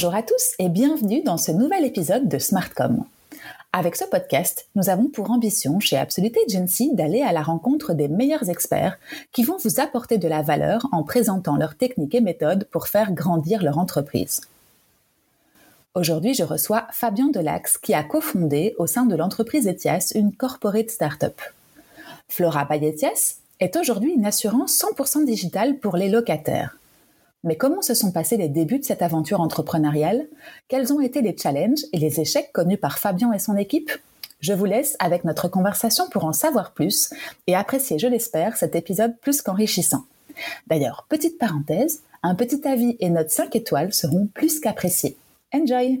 Bonjour à tous et bienvenue dans ce nouvel épisode de Smartcom. Avec ce podcast, nous avons pour ambition chez Absolute Agency d'aller à la rencontre des meilleurs experts qui vont vous apporter de la valeur en présentant leurs techniques et méthodes pour faire grandir leur entreprise. Aujourd'hui, je reçois Fabien Delax qui a cofondé au sein de l'entreprise Etias une corporate startup. Flora by Etias est aujourd'hui une assurance 100% digitale pour les locataires. Mais comment se sont passés les débuts de cette aventure entrepreneuriale? Quels ont été les challenges et les échecs connus par Fabien et son équipe? Je vous laisse avec notre conversation pour en savoir plus et apprécier, je l'espère, cet épisode plus qu'enrichissant. D'ailleurs, petite parenthèse, un petit avis et note 5 étoiles seront plus qu'appréciés. Enjoy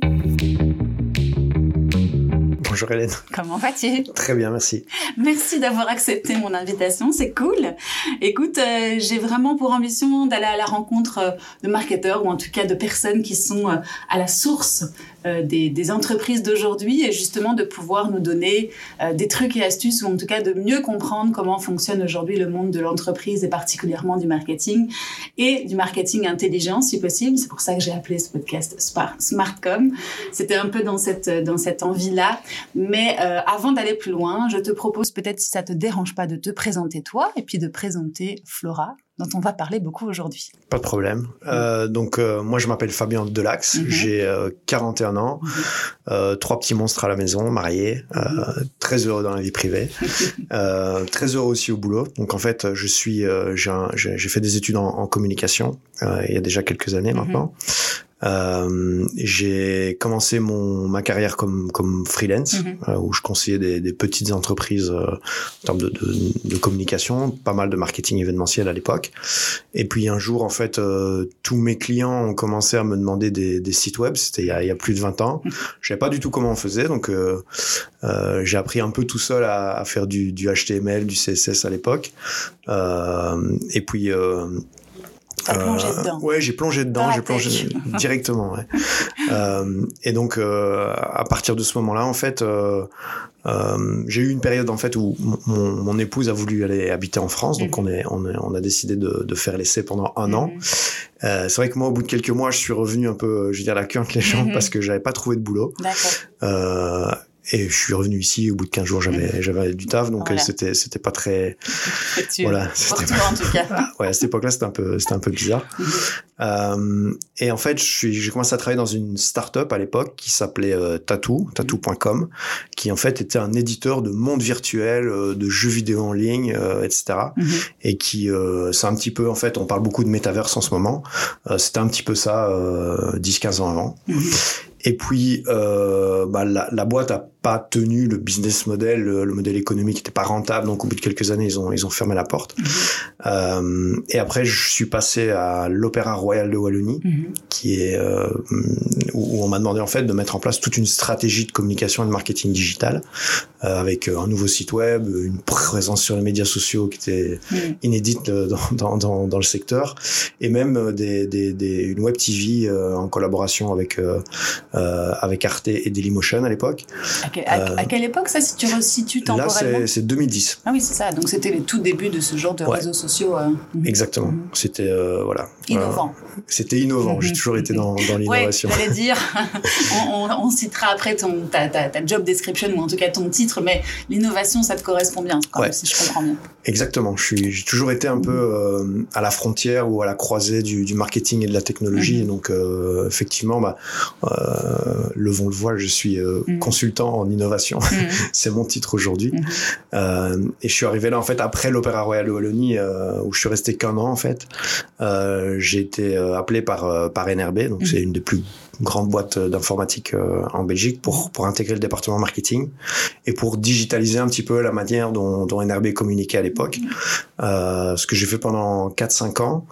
Bonjour Hélène. Comment vas-tu? Très bien, merci. Merci d'avoir accepté mon invitation, c'est cool. Écoute, euh, j'ai vraiment pour ambition d'aller à la rencontre euh, de marketeurs ou en tout cas de personnes qui sont euh, à la source des, entreprises d'aujourd'hui et justement de pouvoir nous donner des trucs et astuces ou en tout cas de mieux comprendre comment fonctionne aujourd'hui le monde de l'entreprise et particulièrement du marketing et du marketing intelligent si possible. C'est pour ça que j'ai appelé ce podcast Smartcom. C'était un peu dans cette, dans cette envie-là mais euh, avant d'aller plus loin, je te propose peut-être, si ça te dérange pas, de te présenter toi et puis de présenter Flora, dont on va parler beaucoup aujourd'hui. Pas de problème. Euh, donc euh, moi je m'appelle Fabien Delax, mhm. j'ai 41 ans, mhm. trois petits monstres à la maison, marié, très heureux dans la vie privée, très heureux aussi au boulot. Donc en fait je suis, j'ai fait des études en, communication il y a déjà quelques années mhm. maintenant. Euh, j'ai commencé mon ma carrière comme comme freelance mhm. euh, où je conseillais des, des petites entreprises euh, en termes de, de, de, communication, pas mal de marketing événementiel à l'époque. Et puis un jour en fait euh, tous mes clients ont commencé à me demander des, des sites web. C'était il, y a, il y a plus de 20 ans. Mhm. Je savais pas du tout comment on faisait donc j'ai appris un peu tout seul à, à faire du, du HTML, du CSS à l'époque. et puis plongé euh, dedans. Ouais, j'ai plongé dedans, j'ai plongé directement. Ouais. euh, et donc, euh, à partir de ce moment-là, en fait, euh, euh, j'ai eu une période en fait où mon, mon, épouse a voulu aller habiter en France, donc mhm. on, est, on, est, on a décidé de, de faire l'essai pendant un an. Mhm. Euh, c'est vrai que moi, au bout de quelques mois, je suis revenu un peu, je veux dire, la queue entre les jambes mhm. parce que j'avais pas trouvé de boulot. Euh, et je suis revenu ici au bout de 15 jours j'avais j'avais du taf donc euh, c'était c'était pas très voilà c'était pas... en tout cas. Ouais à cette époque-là c'était un peu c'était un peu bizarre. Mhm. euh, et en fait je suis j'ai commencé à travailler dans une start-up à l'époque qui s'appelait euh, Tattoo tattoo.com qui en fait était un éditeur de monde virtuel euh, de jeux vidéo en ligne etc mhm. et qui c'est un petit peu en fait on parle beaucoup de métaverse en ce moment. C'était un petit peu ça 10 15 ans avant. Mhm. Et puis, bah, la, la, boîte a pas tenu le business model, le, modèle économique n'était pas rentable, donc au bout de quelques années, ils ont ils ont fermé la porte. Mhm. Euh, et après, je suis passé à l'Opéra Royal de Wallonie, mhm. qui est euh, où, on m'a demandé en fait de mettre en place toute une stratégie de communication et de marketing digital euh, avec un nouveau site web, une présence sur les médias sociaux qui était mhm. inédite dans, dans, dans, le secteur, et même des, des, des une web TV en collaboration avec avec Arte et Dailymotion à l'époque. À, euh, quelle époque ça, si tu resitues temporellement Là, c'est 2010. Ah oui, c'est ça. Donc c'était les tout débuts de ce genre de réseaux sociaux. Euh. Mhm. Exactement. Mhm. C'était euh, voilà. Innovant. c'était innovant. J'ai toujours été dans, dans l'innovation. Ouais, dire. on, on, citera après ton ta, ta, ta, job description ou en tout cas ton titre, mais l'innovation, ça te correspond bien, quand même, si je comprends bien. Exactement. J'ai toujours été un peu à la frontière ou à la croisée du, du marketing et de la technologie. Donc effectivement, bah, levons le voile. Je suis consultant en innovation. Mhm. c'est mon titre aujourd'hui. Mhm. Euh, et je suis arrivé là en fait après l'Opéra Royal de Wallonie euh, où je suis resté qu'un an en fait. Euh, j'ai été appelé par par NRB, donc mhm. c'est une des plus grande boîte d'informatique euh, en Belgique pour pour intégrer le département marketing et pour digitaliser un petit peu la manière dont, dont NRB communiquait à l'époque. Euh, ce que j'ai fait pendant 4-5 ans.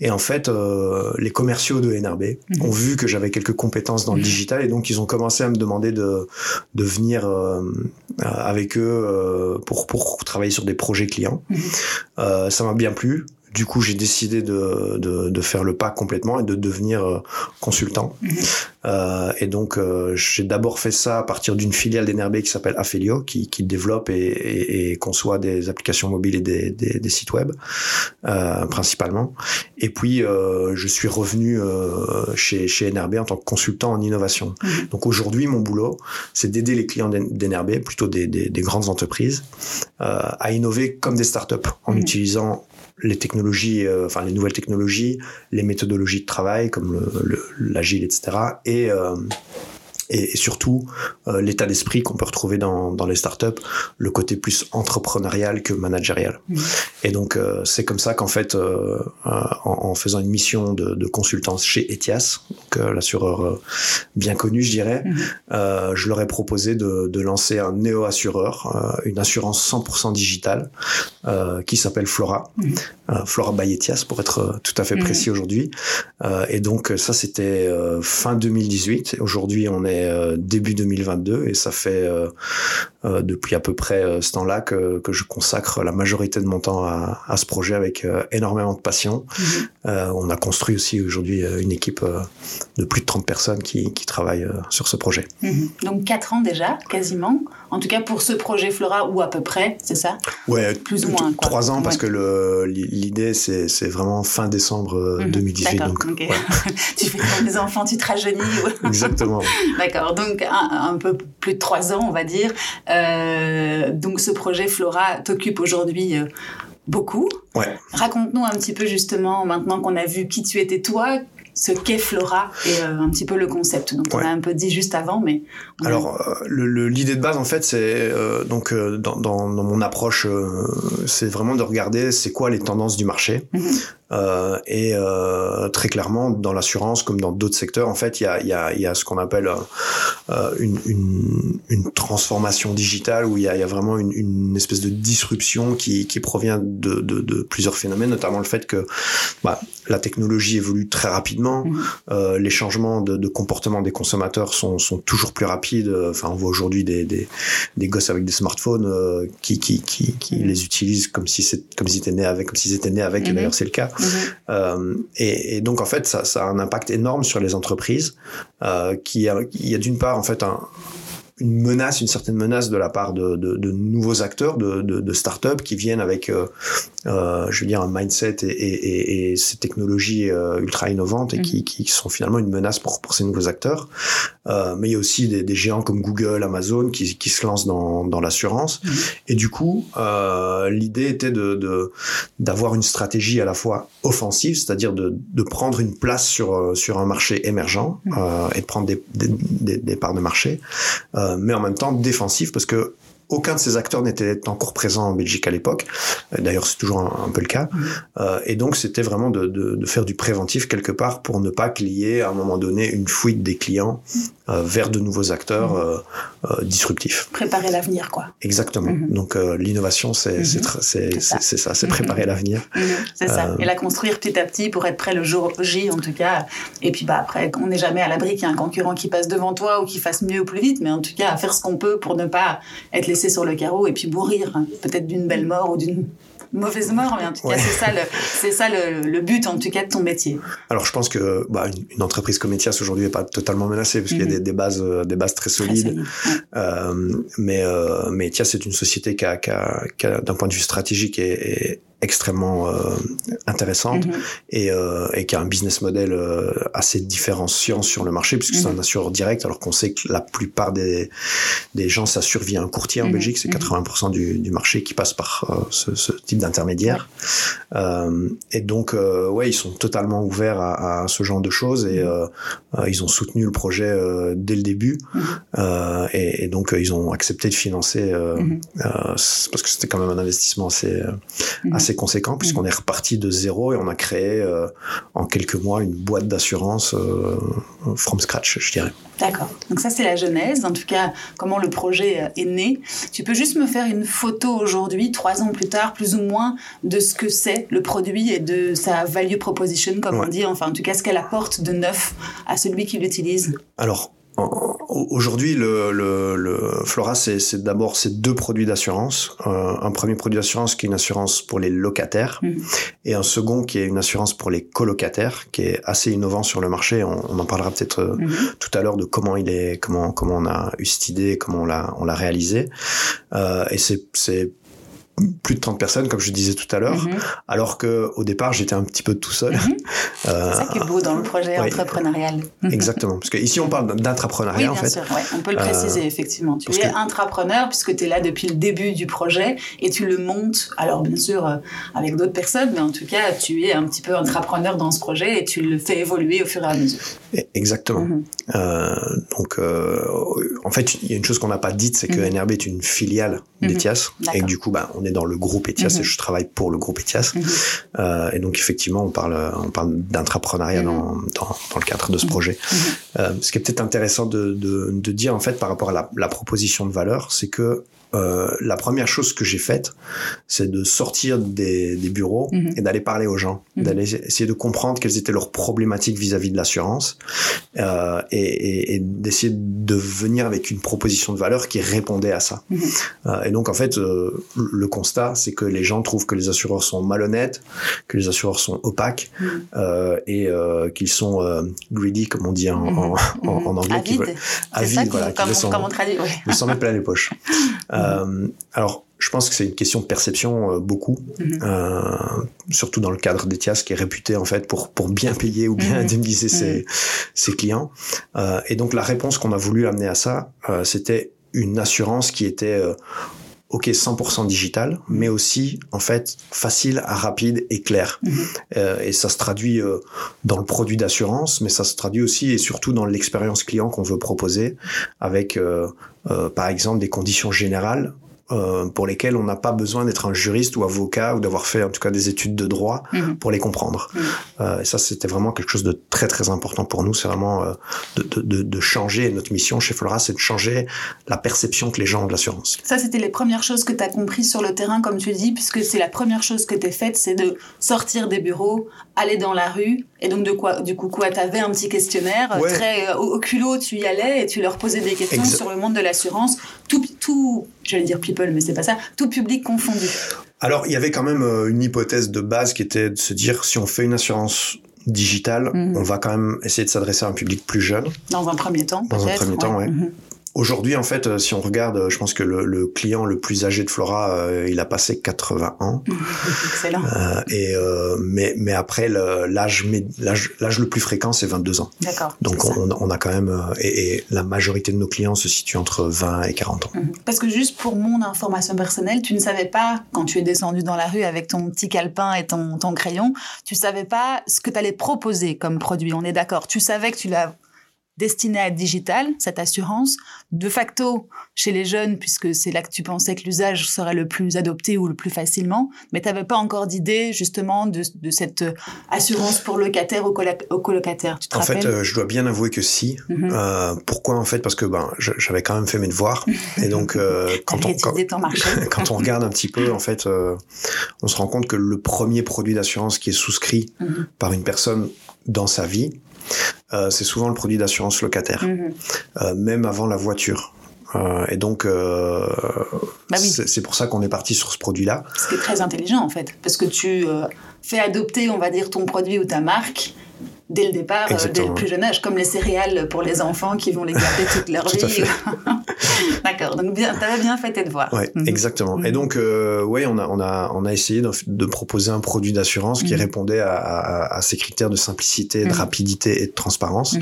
Et en fait, euh, les commerciaux de NRB mhm. ont vu que j'avais quelques compétences dans le mhm. digital et donc ils ont commencé à me demander de de venir euh, avec eux euh, pour pour travailler sur des projets clients. Mhm. ça m'a bien plu. Du coup, j'ai décidé de, de, de, faire le pas complètement et de devenir euh, consultant. Mhm. Euh, et donc, euh, j'ai d'abord fait ça à partir d'une filiale d'Enerbe qui s'appelle Afelio, qui, qui développe et, et, et, conçoit des applications mobiles et des, des, des sites web, euh, principalement. Et puis, euh, je suis revenu euh, chez, chez NRB en tant que consultant en innovation. Mmh. Donc aujourd'hui, mon boulot, c'est d'aider les clients d'NRB, plutôt des, des, des, grandes entreprises, à innover comme des startups en mmh. utilisant les technologies, euh, enfin les nouvelles technologies, les méthodologies de travail comme l'agile, etc. Et euh, et, surtout euh, l'état d'esprit qu'on peut retrouver dans, dans les startups, le côté plus entrepreneurial que managérial. Mmh. Et donc euh, c'est comme ça qu'en fait, euh, en, en, faisant une mission de, de consultance chez Etias, donc l'assureur bien connu, je dirais, mmh. je leur ai proposé de, de lancer un néo assureur, une assurance 100% digitale qui s'appelle Flora, mmh. Flora by Etias pour être tout à fait précis aujourd'hui. et donc ça c'était fin 2018. Aujourd'hui on est euh, début 2022 et ça fait euh, euh, depuis à peu près ce temps-là que, que, je consacre la majorité de mon temps à, à ce projet avec énormément de passion. Mmh. on a construit aussi aujourd'hui une équipe de plus de 30 personnes qui, qui travaillent sur ce projet. Mmh. Donc 4 ans déjà, quasiment. En tout cas pour ce projet Flora ou à peu près, c'est ça? Ouais, plus ou moins. Quoi. 3 ans parce que l'idée c'est vraiment fin décembre mmh. 2018. Donc, okay. ouais. tu fais comme des enfants, tu te rajeunis. Exactement. D'accord, donc un, un, peu plus de trois ans, on va dire. Euh, donc ce projet Flora t'occupe aujourd'hui euh, beaucoup. Ouais. Raconte-nous un petit peu justement, maintenant qu'on a vu qui tu étais toi, ce qu'est Flora et euh, un petit peu le concept. Donc ouais. on a un peu dit juste avant, mais alors euh, l'idée de base en fait c'est euh, donc euh, dans, dans, dans, mon approche euh, c'est vraiment de regarder c'est quoi les tendances du marché -hmm. et très clairement dans l'assurance comme dans d'autres secteurs en fait il y a, y, a, y a ce qu'on appelle une, une, une, transformation digitale où il y a, y a vraiment une, une, espèce de disruption qui, qui provient de, de, de plusieurs phénomènes notamment le fait que bah, la technologie évolue très rapidement, mmh. euh, les changements de, de, comportement des consommateurs sont, sont toujours plus rapides. Enfin, on voit aujourd'hui des, des, des, gosses avec des smartphones euh, qui, qui, qui, qui mmh. les utilisent comme si c'est comme s'ils étaient nés avec, comme s'ils étaient nés avec. Mmh. Et d'ailleurs, c'est le cas. Euh, et, donc, en fait, ça, a un impact énorme sur les entreprises. Euh, qui a, il y a d'une part en fait un une menace, une certaine menace de la part de, nouveaux acteurs, de, de, de start-up qui viennent avec, euh, euh, je veux dire, un mindset et, et, et ces technologies euh, ultra innovantes et mmh. qui, qui sont finalement une menace pour, pour ces nouveaux acteurs. Euh, mais il y a aussi des, des, géants comme Google, Amazon qui, qui se lancent dans, dans l'assurance. Mmh. Et du coup, euh, l'idée était de d'avoir une stratégie à la fois offensive, c'est-à-dire de, de prendre une place sur, sur un marché émergent mmh. et de prendre des, des, des, parts de marché. Euh, euh, mais en même temps défensif parce que aucun de ces acteurs n'était encore présent en Belgique à l'époque. Euh, d'ailleurs, c'est toujours un, un, peu le cas. Mmh. Euh, et donc, c'était vraiment de, de, de, faire du préventif quelque part pour ne pas qu'il y ait à un moment donné une fuite des clients euh, vers de nouveaux acteurs mmh. Euh, euh, disruptifs. Préparer l'avenir, quoi. Exactement. Mmh. Donc, l'innovation, c'est mmh. ça, c'est préparer l'avenir. C'est ça. Et la construire petit à petit pour être prêt le jour J, en tout cas. Et puis, bah, après, on n'est jamais à l'abri qu'il y ait un concurrent qui passe devant toi ou qui fasse mieux ou plus vite, mais en tout cas, à faire ce qu'on peut pour ne pas être laissé sur le carreau et puis mourir, hein, peut-être d'une belle mort ou d'une mauvaise mort, mais en tout ouais. cas, c'est ça, le, c'est ça le, le, but, en tout cas, de ton métier. Alors, je pense que bah, une, une entreprise comme Etias aujourd'hui n'est pas totalement menacée, parce mm -hmm. qu'il y a des, des, bases, euh, des bases très solides. Très solide, ouais. euh, mais, euh, mais Etias, c'est une société qui a, qui a, qui a d'un point de vue stratégique, est, est extrêmement euh, intéressante mm -hmm. et, euh, et qui a un business model euh, assez différenciant sur le marché puisque mm -hmm. c'est un mm-hmm. assureur direct alors qu'on sait que la plupart des, des gens s'assurent via un courtier en mm -hmm. Belgique c'est 80% mm-hmm. du, du, marché qui passe par ce, ce, type d'intermédiaire et donc ouais ils sont totalement ouverts à, à ce genre de choses et ils ont soutenu le projet dès le début et, et, donc ils ont accepté de financer parce que c'était quand même un investissement assez assez conséquent puisqu'on est reparti de zéro et on a créé euh, en quelques mois une boîte d'assurance euh, from scratch, je dirais. D'accord. Donc ça, c'est la genèse, en tout cas, comment le projet euh, est né. Tu peux juste me faire une photo aujourd'hui, trois ans plus tard, plus ou moins, de ce que c'est le produit et de sa value proposition, comme ouais. on dit, enfin, en tout cas, ce qu'elle apporte de neuf à celui qui l'utilise Alors, Aujourd'hui, le, le, le, Flora, c'est d'abord ces deux produits d'assurance. Euh, un premier produit d'assurance qui est une assurance pour les locataires mmh. et un second qui est une assurance pour les colocataires, qui est assez innovant sur le marché. On, on en parlera peut-être euh, mmh. tout à l'heure de comment il est, comment comment on a eu cette idée, comment on l'a on l'a réalisé. Euh, et c'est plus de 30 personnes, comme je disais tout à l'heure, mhm. alors que au départ, j'étais un petit peu tout seul. Mhm. Euh, c'est ça qui est beau dans le projet entrepreneurial. Exactement, parce que ici, on parle d'intrapreneuriat, oui, en fait. Sûr, ouais. On peut le préciser, euh, effectivement. Tu es intrapreneur, puisque tu es là depuis le début du projet, et tu le montes, alors bien sûr, euh, avec d'autres personnes, mais en tout cas, tu es un petit peu intrapreneur dans ce projet, et tu le fais évoluer au fur et à mesure. Exactement. Mhm. donc, en fait, il y a une chose qu'on n'a pas dite, c'est que NRB est une filiale d'ETIAS, et du coup, bah, on est dans le groupe ETIAS et mhm. je travaille pour le groupe ETIAS. Mhm. Euh, et donc effectivement, on parle, on parle d'intrapreneuriat mhm. dans, dans, dans, le cadre de ce projet. Euh, ce qui est peut-être intéressant de, de, de, dire en fait par rapport à la, la proposition de valeur, c'est que euh, la première chose que j'ai faite, c'est de sortir des, des bureaux et d'aller parler aux gens, d'aller essayer de comprendre quelles étaient leurs problématiques vis-à-vis de l'assurance euh, et, et, et d'essayer de venir avec une proposition de valeur qui répondait à ça. Euh, et donc en fait, euh, le constat, c'est que les gens trouvent que les assureurs sont malhonnêtes, que les assureurs sont opaques euh, et euh, qu'ils sont euh, greedy, comme on dit en, en, en, en anglais. Avide. Avide, voilà. Comme, qui comme on traduit, ouais. Ils s'en mettent plein les poches. euh, alors, je pense que c'est une question de perception euh, beaucoup, mm-hmm. euh, surtout dans le cadre d'Etias qui est réputé en fait pour pour bien payer ou bien mm-hmm. indemniser ses, ses clients. Et donc la réponse qu'on a voulu amener à ça, c'était une assurance qui était ok 100% digital, mais aussi en fait facile, rapide et clair. Mmh. Euh, et ça se traduit euh, dans le produit d'assurance, mais ça se traduit aussi et surtout dans l'expérience client qu'on veut proposer, avec euh, euh par exemple des conditions générales euh, pour lesquels on n'a pas besoin d'être un juriste ou avocat ou d'avoir fait en tout cas des études de droit mmh. pour les comprendre. Mmh. Euh, et ça, c'était vraiment quelque chose de très très important pour nous. C'est vraiment euh, de, de, de, changer. notre mission chez Flora, c'est de changer la perception que les gens ont de l'assurance. Ça, c'était les premières choses que tu as compris sur le terrain, comme tu dis, puisque c'est la première chose que tu as faite, c'est de sortir des bureaux, aller dans la rue. Et donc, de quoi, du coup, quoi, tu avais un petit questionnaire ouais. très euh, au, culot, tu y allais et tu leur posais des questions sur le monde de l'assurance. Tout, tout j'allais dire people, mais c'est pas ça, tout public confondu. Alors, il y avait quand même euh, une hypothèse de base qui était de se dire si on fait une assurance digitale, mmh. on va quand même essayer de s'adresser à un public plus jeune. Dans un premier temps, Dans un premier temps, ouais. Mmh. Aujourd'hui, en fait, euh, si on regarde, je pense que le, le client le plus âgé de Flora, euh, il a passé 80 ans. Excellent. Euh, et euh, mais mais après l'âge l'âge le plus fréquent c'est 22 ans. D'accord. Donc on, on, a quand même euh, et, et, la majorité de nos clients se situe entre 20 et 40 ans. Mmh. Parce que juste pour mon information personnelle, tu ne savais pas quand tu es descendu dans la rue avec ton petit calepin et ton ton crayon, tu savais pas ce que tu allais proposer comme produit. On est d'accord. Tu savais que tu l'as destinée à être digital, cette assurance, de facto chez les jeunes, puisque c'est là que tu pensais que l'usage serait le plus adopté ou le plus facilement, mais tu n'avais pas encore d'idée justement de, de, cette assurance pour locataire ou, au colocataire. Tu te en rappelles? fait, euh, je dois bien avouer que si. Mm -hmm. euh, pourquoi en fait? Parce que ben, j'avais quand même fait mes devoirs, et donc euh, quand, on, quand, quand, on regarde un petit peu, en fait, euh, on se rend compte que le premier produit d'assurance qui est souscrit mm -hmm. par une personne dans sa vie, euh, c'est souvent le produit d'assurance locataire, mmh. euh, même avant la voiture. Euh, et donc, bah oui. c'est pour ça qu'on est parti sur ce produit-là. Ce qui est très intelligent en fait, parce que tu fais adopter, on va dire, ton produit ou ta marque dès le départ, euh, dès le plus jeune âge, comme les céréales pour les enfants qui vont les garder toute leur Tout vie. D'accord, donc bien, t'avais bien fait tes devoirs. Ouais, mmh. exactement. Mmh. Et donc, euh, ouais, on a, on a, on a essayé de, de proposer un produit d'assurance mmh. qui répondait à, à, à, ces critères de simplicité, de rapidité et de transparence.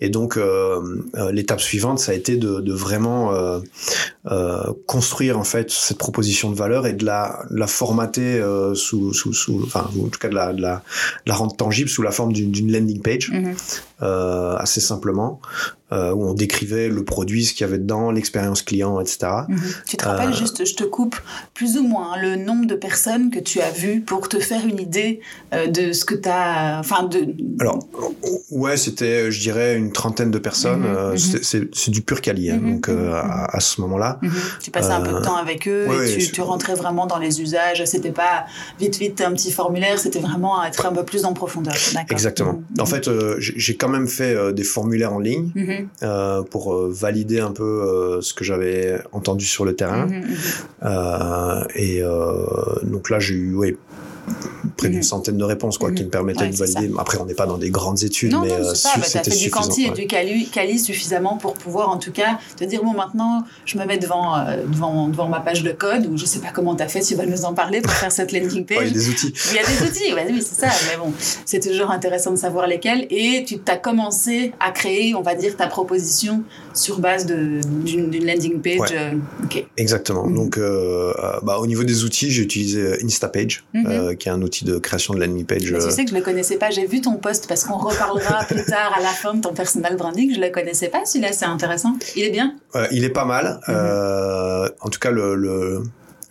Et donc, euh, euh, l'étape suivante, ça a été de, de vraiment euh, construire en fait cette proposition de valeur et de la, la formater sous, sous, sous, enfin, en tout cas de la, de la, de la rendre tangible sous la forme d'une landing page, mmh. euh, assez simplement, euh, où on décrivait le produit, ce qu'il y avait dedans, l'expérience client, etc. Mhm. Tu te rappelles juste, je te coupe, plus ou moins hein, le nombre de personnes que tu as vues pour te faire une idée de ce que tu as, enfin de. Alors ouais, c'était, je dirais, une trentaine de personnes. Mhm, mhm. C'est du pur quali, hein, donc à, ce moment-là. Tu passais un peu de temps avec eux et tu, tu, rentrais vraiment dans les usages. C'était pas vite vite un petit formulaire, c'était vraiment être un peu plus en profondeur. Exactement. En fait, j'ai quand même fait des formulaires en ligne euh, pour euh, valider un peu euh, ce que j'avais entendu sur le terrain. Mhm, mhm. et donc là, j'ai eu ouais, près d'une mhm. centaine de réponses quoi, qui me permettaient de valider. Après, on n'est pas dans des grandes études, non, mais non, ça. Bah, tu as fait du quanti et du quali, suffisamment pour pouvoir, en tout cas, te dire bon, maintenant, je me mets devant, devant, devant ma page de code, ou je sais pas comment tu as fait, tu vas nous en parler pour faire cette landing page. il y a des outils. Il y a des outils, oui, c'est ça. Mais bon, c'est toujours intéressant de savoir lesquels. Et tu as commencé à créer, on va dire, ta proposition sur base d'une landing page. Euh, Exactement. Mhm. Donc, euh, euh, bah, au niveau des outils, j'ai utilisé Instapage, mhm. Qui est un outil de création de landing page. tu sais que je ne le connaissais pas. J'ai vu ton post parce qu'on reparlera plus tard à la fin de ton personal branding. Je ne le connaissais pas. Celui-là, c'est intéressant. Il est bien. il est pas mal. Mhm. en tout cas, le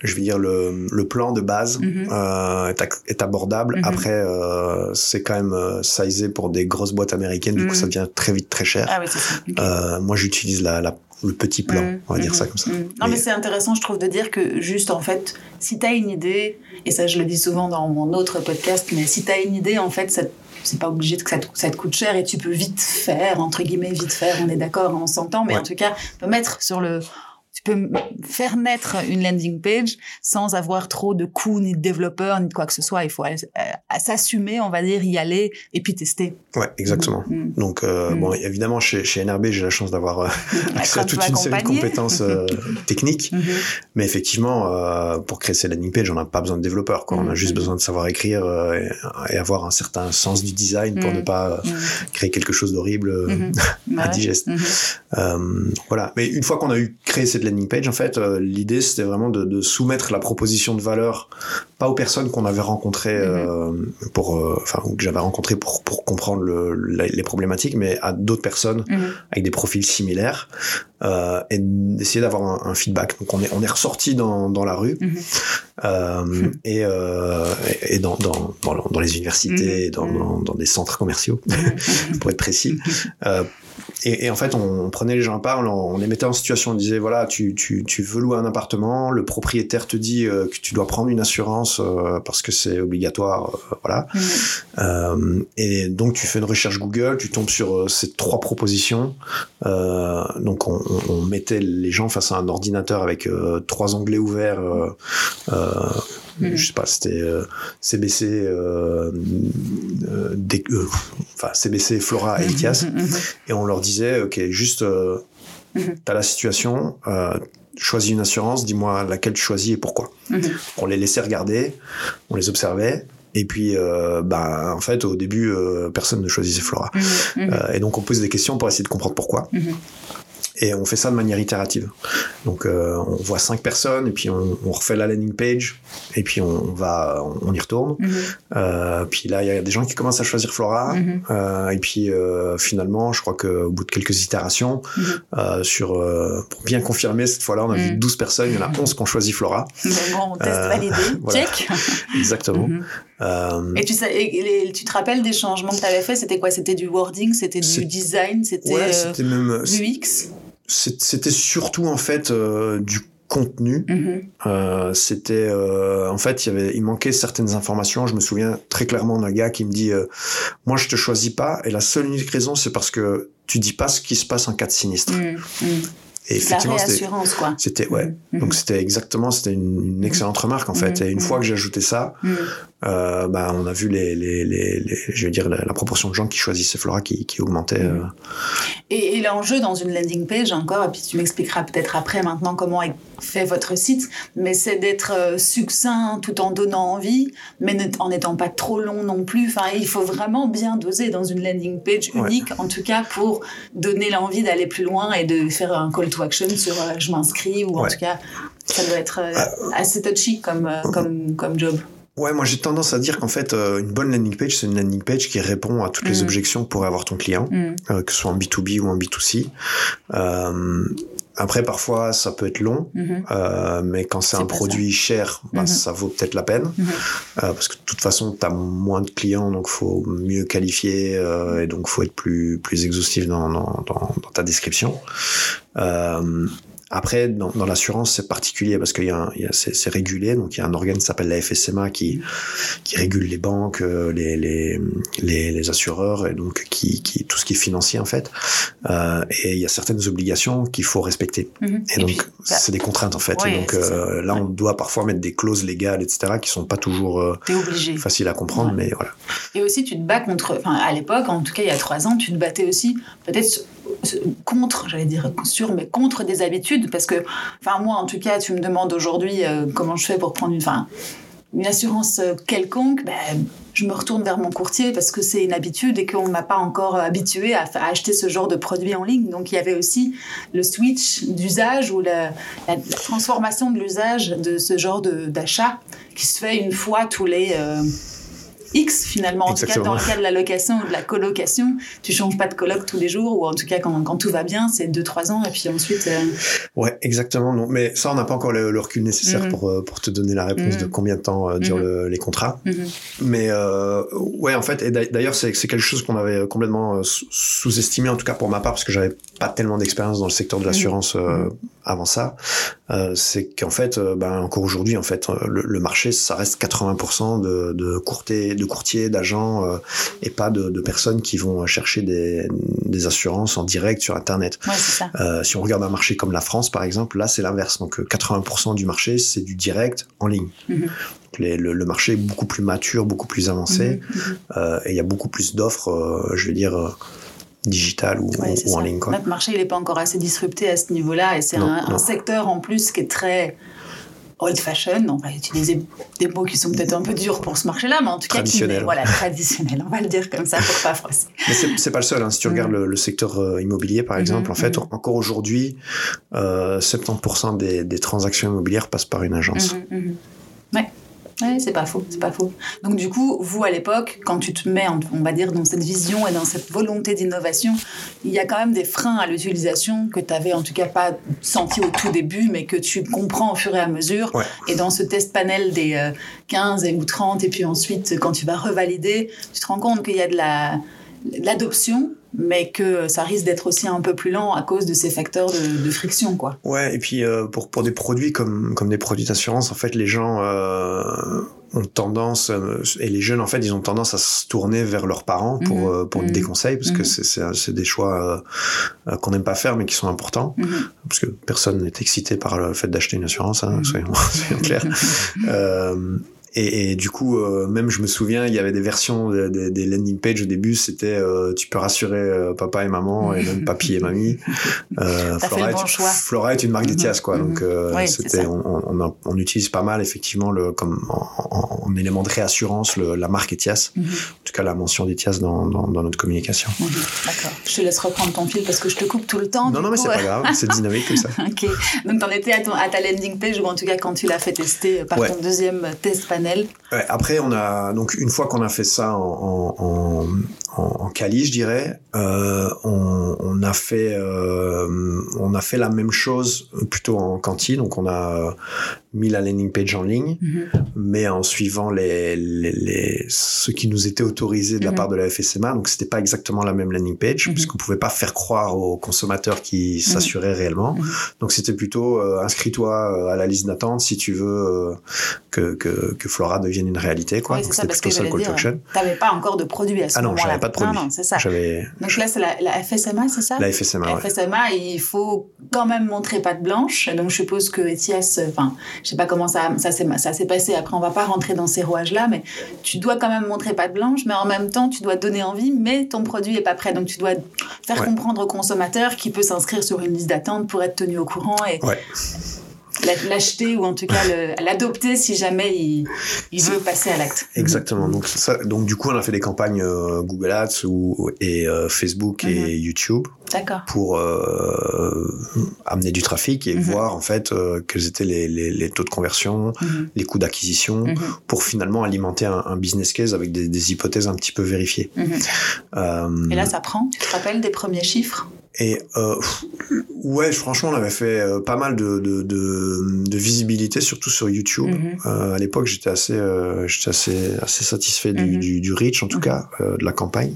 je veux dire le, le plan de base mhm. euh, est, abordable. Mhm. Après, euh, c'est quand même euh, sizé pour des grosses boîtes américaines, du coup, ça devient très vite très cher. Ah oui, c'est ça. Euh, moi, j'utilise la, la, le petit plan, on va dire ça comme ça. Non, mais, c'est intéressant, je trouve, de dire que juste en fait, si tu as une idée, et ça, je le dis souvent dans mon autre podcast, mais si tu as une idée, en fait, ça c'est pas obligé que ça te, ça te, coûte cher et tu peux vite faire, entre guillemets, vite faire, on est d'accord, on s'entend, mais en tout cas, peut mettre sur le, peux faire naître une landing page sans avoir trop de coûts ni de développeurs ni de quoi que ce soit. Il faut s'assumer, on va dire, y aller et puis tester. Ouais, exactement. Mm. Mm. Donc, euh, mm. bon, évidemment, chez, chez NRB, j'ai la chance d'avoir euh, accès à toute une série de compétences euh, techniques. Mm-hmm. Mais effectivement, pour créer ces landing pages, on n'a pas besoin de développeurs. Quoi. On a juste mm-hmm. besoin de savoir écrire et, et, avoir un certain sens du design pour ne pas créer quelque chose d'horrible, mm-hmm. à digeste. voilà. Mais une fois qu'on a eu créé cette landing page, en fait, euh, l'idée c'était vraiment de, de, soumettre la proposition de valeur, pas aux personnes qu'on avait rencontrées euh, mhm. pour, euh, enfin, ou que j'avais rencontrées pour, pour comprendre le, les problématiques, mais à d'autres personnes mhm. avec des profils similaires euh, et d'essayer d'avoir un, un, feedback. Donc on est on est ressorti dans, dans la rue mhm. et, et dans, dans, dans, dans les universités, dans, des centres commerciaux, pour être précis et, et, en fait, on, prenait les gens à part, on, les mettait en situation, on disait voilà, tu, tu, tu veux louer un appartement, le propriétaire te dit euh, que tu dois prendre une assurance euh, parce que c'est obligatoire, euh, voilà. Mmh. et donc tu fais une recherche Google, tu tombes sur ces trois propositions. donc on, on, mettait les gens face à un ordinateur avec trois onglets ouverts. Mm. Je sais pas, c'était CBC, euh, enfin CBC Flora et Etias, mm-hmm, mm-hmm. et on leur disait, ok, juste, euh, mm-hmm. t'as la situation, euh, choisis une assurance, dis-moi laquelle tu choisis et pourquoi. On les laissait regarder, on les observait. Et puis, euh, bah, en fait, au début, euh, personne ne choisissait Flora. Euh, et donc, on pose des questions pour essayer de comprendre pourquoi. Et on fait ça de manière itérative. Donc euh, on voit cinq personnes et puis on, on, refait la landing page et puis on, va, on, y retourne. Mm -hmm. euh, puis là il y a des gens qui commencent à choisir Flora mm -hmm. euh, et puis finalement je crois qu'au bout de quelques itérations mm -hmm. sur pour bien confirmer cette fois-là on a vu 12 mm. personnes, il y en a 11 qui ont choisi Flora. Bon, on teste validé, voilà. check. Exactement. Et, tu sais, et, et, tu te rappelles des changements que tu avais fait? C'était quoi? C'était du wording? C'était du design? C'était ouais, même l'UX? C'était surtout en fait euh, du contenu. Mm-hmm. euh, c'était euh, en fait il y avait il manquait certaines informations. Je me souviens très clairement d'un gars qui me dit euh, moi je te choisis pas et la seule unique raison c'est parce que tu dis pas ce qui se passe en cas de sinistre. Mm-hmm. Et effectivement. C'était ouais. Mm-hmm. Donc c'était exactement, c'était une, une, excellente remarque en fait. Et une fois que j'ai ajouté ça, euh, bah, on a vu les, les, les, les je veux dire la, la, proportion de gens qui choisissaient Flora qui, qui augmentait. Euh. Et, et l'enjeu dans une landing page encore, et puis tu m'expliqueras peut-être après maintenant comment est fait votre site, mais c'est d'être euh, succinct tout en donnant envie, mais en n'étant pas trop long non plus. Enfin, il faut vraiment bien doser dans une landing page unique, ouais. en tout cas pour donner l'envie d'aller plus loin et de faire un call to action sur euh, je m'inscris ou en ouais. tout cas ça doit être euh, assez touchy comme, comme, comme job. Ouais, moi j'ai tendance à dire qu'en fait, euh, une bonne landing page, c'est une landing page qui répond à toutes mmh. les objections que pourrait avoir ton client, mmh. euh, que ce soit en B2B ou en B2C. Euh, Après, parfois, ça peut être long, Mhm. euh, mais quand c'est un produit cher, bah, Mhm. ça vaut peut-être la peine. Mhm. Euh, parce que de toute façon, tu as moins de clients, donc faut mieux qualifier euh, et donc faut être plus, plus exhaustif dans, dans, dans, dans ta description. Euh, après, dans, dans l'assurance, c'est particulier parce qu'il y a, un- il y a c'est, c'est régulé, donc il y a un organe qui s'appelle la FSMA qui, qui régule les banques, euh, les, les, les, les assureurs et donc qui, qui tout ce qui est financier en fait. Euh, et il y a certaines obligations qu'il faut respecter. Mhm. Et, donc, puis, bah, c'est des contraintes en fait. Ouais, et donc euh, là, on doit parfois mettre des clauses légales, etc., qui sont pas toujours euh, faciles à comprendre, Ouais. mais voilà. Et aussi, tu te bats contre. Enfin, à l'époque, en tout cas il y a trois ans, tu te battais aussi peut-être contre, j'allais dire sur, mais contre des habitudes. Parce que, enfin, moi, en tout cas, tu me demandes aujourd'hui euh, comment je fais pour prendre une, une assurance euh, quelconque. Ben, je me retourne vers mon courtier parce que c'est une habitude et qu'on m'a pas encore habitué à, acheter ce genre de produit en ligne. Donc il y avait aussi le switch d'usage ou la, transformation de l'usage de ce genre d'achat qui se fait une fois tous les euh, X finalement. En tout cas, dans le cas de la location ou de la colocation, tu changes pas de coloc tous les jours ou en tout cas quand, quand tout va bien, c'est 2-3 ans et puis ensuite. euh, Ouais, exactement. Non, mais ça, on n'a pas encore le, le recul nécessaire Mhm. pour, euh, pour te donner la réponse Mhm. de combien de temps euh, durent Mhm. le- les contrats. mhm. Mais euh, ouais, en fait, et d'a- d'ailleurs, c'est c'est quelque chose qu'on avait complètement euh, sous- sous-estimé, en tout cas pour ma part, parce que j'avais pas tellement d'expérience dans le secteur de l'assurance avant ça. Euh, c'est qu'en fait, euh, ben, encore aujourd'hui, en fait, euh, le, le marché, ça reste 80% de, de courtiers, de courtiers, d'agents, et pas de, de personnes qui vont chercher des, des assurances en direct sur Internet. Ouais, c'est ça. Si on regarde un marché comme la France, par exemple, là, c'est l'inverse. Donc, euh, 80% du marché, c'est du direct en ligne. Mhm. Les- le, le marché est beaucoup plus mature, beaucoup plus avancé, Mhm, euh, et il y a beaucoup plus d'offres, euh, je veux dire, digitales ou, Ouais, c'est ou en ligne. Quoi. Notre marché, il n'est pas encore assez disrupté à ce niveau-là et c'est un, secteur en plus qui est très old fashion. On va utiliser des mots qui sont peut-être un peu durs pour ce marché-là, mais en tout cas, qui voilà, traditionnel. On va le dire comme ça pour pas froisser. Mais c'est pas le seul. Hein. Si tu regardes le, le secteur euh, immobilier, par exemple, Mhm, en fait, mhm. encore aujourd'hui, euh, 70% des, des transactions immobilières passent par une agence. Mhm, mhm. Ouais. Ouais, c'est pas faux, c'est pas faux. Donc du coup, vous à l'époque, quand tu te mets, on va dire, dans cette vision et dans cette volonté d'innovation, il y a quand même des freins à l'utilisation que tu avais en tout cas pas senti au tout début, mais que tu comprends au fur et à mesure. Ouais. Et dans ce test panel des euh, 15 et, ou 30, et puis ensuite, quand tu vas revalider, tu te rends compte qu'il y a de la de l'adoption, mais que ça risque d'être aussi un peu plus lent à cause de ces facteurs de, de friction, quoi. Ouais, et puis euh, pour, pour des produits comme, comme des produits d'assurance, en fait, les gens euh, ont tendance, euh, et les jeunes, en fait, ils ont tendance à se tourner vers leurs parents pour, Mhm. pour Mhm. des conseils, parce que Mhm. c'est- des choix qu'on n'aime pas faire, mais qui sont importants, Mhm. parce que personne n'est excité par le fait d'acheter une assurance, hein, Mhm. soyons, soyons clairs. Et, et du coup, euh, même je me souviens, il y avait des versions de- de- des landing pages au début, c'était euh, tu peux rassurer euh, papa et maman et même papy et mamie. Euh, Flora, bon est, choix. Flora est une marque d'Etias, quoi. mhm. Donc Oui, c'est c'était, ça. on, on, a- on utilise pas mal effectivement le comme en, en- en élément de réassurance le, la marque Etias, Mhm. en tout cas la mention d'Etias dans, dans, dans notre communication. D'accord. Je te laisse reprendre ton fil parce que je te coupe tout le temps. non, non, mais c'est pas grave, c'est dynamique comme ça. Ok. Donc, t'en étais à, ton- à ta landing page ou en tout cas quand tu l'as fait tester par Ouais. ton deuxième test panel. Après, on a donc une fois qu'on a fait ça en, en, en, Cali, je dirais, euh, on, a fait euh, on a fait la même chose plutôt en cantine. Donc on a euh, mis la landing page en ligne, Mhm. mais en suivant les, les, les ce qui nous était autorisé de la Mhm. part de la FSMA. Donc c'était pas exactement la même landing page Mhm. puisqu'on pouvait pas faire croire aux consommateurs qui s'assuraient réellement. Mhm. Donc c'était plutôt euh, inscris-toi euh, à la liste d'attente si tu veux euh, que, que, que Flora devienne une réalité. Quoi. Oui, Donc c'était plutôt ça le call to action. t'avais pas encore de produit à ce Ah non, moment-là. j'avais pas de produit. Non, non, c'est ça. Donc là, c'est la, la FSMA, c'est ça? La FSMA. ouais. FSMA, il faut quand même montrer patte blanche. Donc, je suppose que Etias, enfin, je sais pas comment ça, ça s'est passé. Après, on va pas rentrer dans ces rouages-là, mais tu dois quand même montrer patte blanche, mais en même temps, tu dois donner envie, mais ton produit est pas prêt. Donc, tu dois faire Ouais. comprendre au consommateur qu'il peut s'inscrire sur une liste d'attente pour être tenu au courant et Ouais. L'a- l'acheter ou en tout cas l'adopter si jamais il, il veut passer à l'acte. Exactement. Donc, ça, donc du coup, on a fait des campagnes euh, Google Ads ou, et euh, Facebook Mhm. et YouTube D'accord. pour euh, amener du trafic et Mhm. voir en fait quels étaient les, les, les taux de conversion, Mhm. les coûts d'acquisition, Mhm. pour finalement alimenter un, un business case avec des, des hypothèses un petit peu vérifiées. Mhm. Et là, ça prend. Tu te rappelles des premiers chiffres? Et euh, Ouais, franchement, on avait fait euh, pas mal de, de, de, de, visibilité, surtout sur YouTube. Mhm. Euh, à l'époque, j'étais assez, euh, j'étais assez, assez satisfait du, Mhm. du, du reach, en tout Mhm. cas, euh, de la campagne.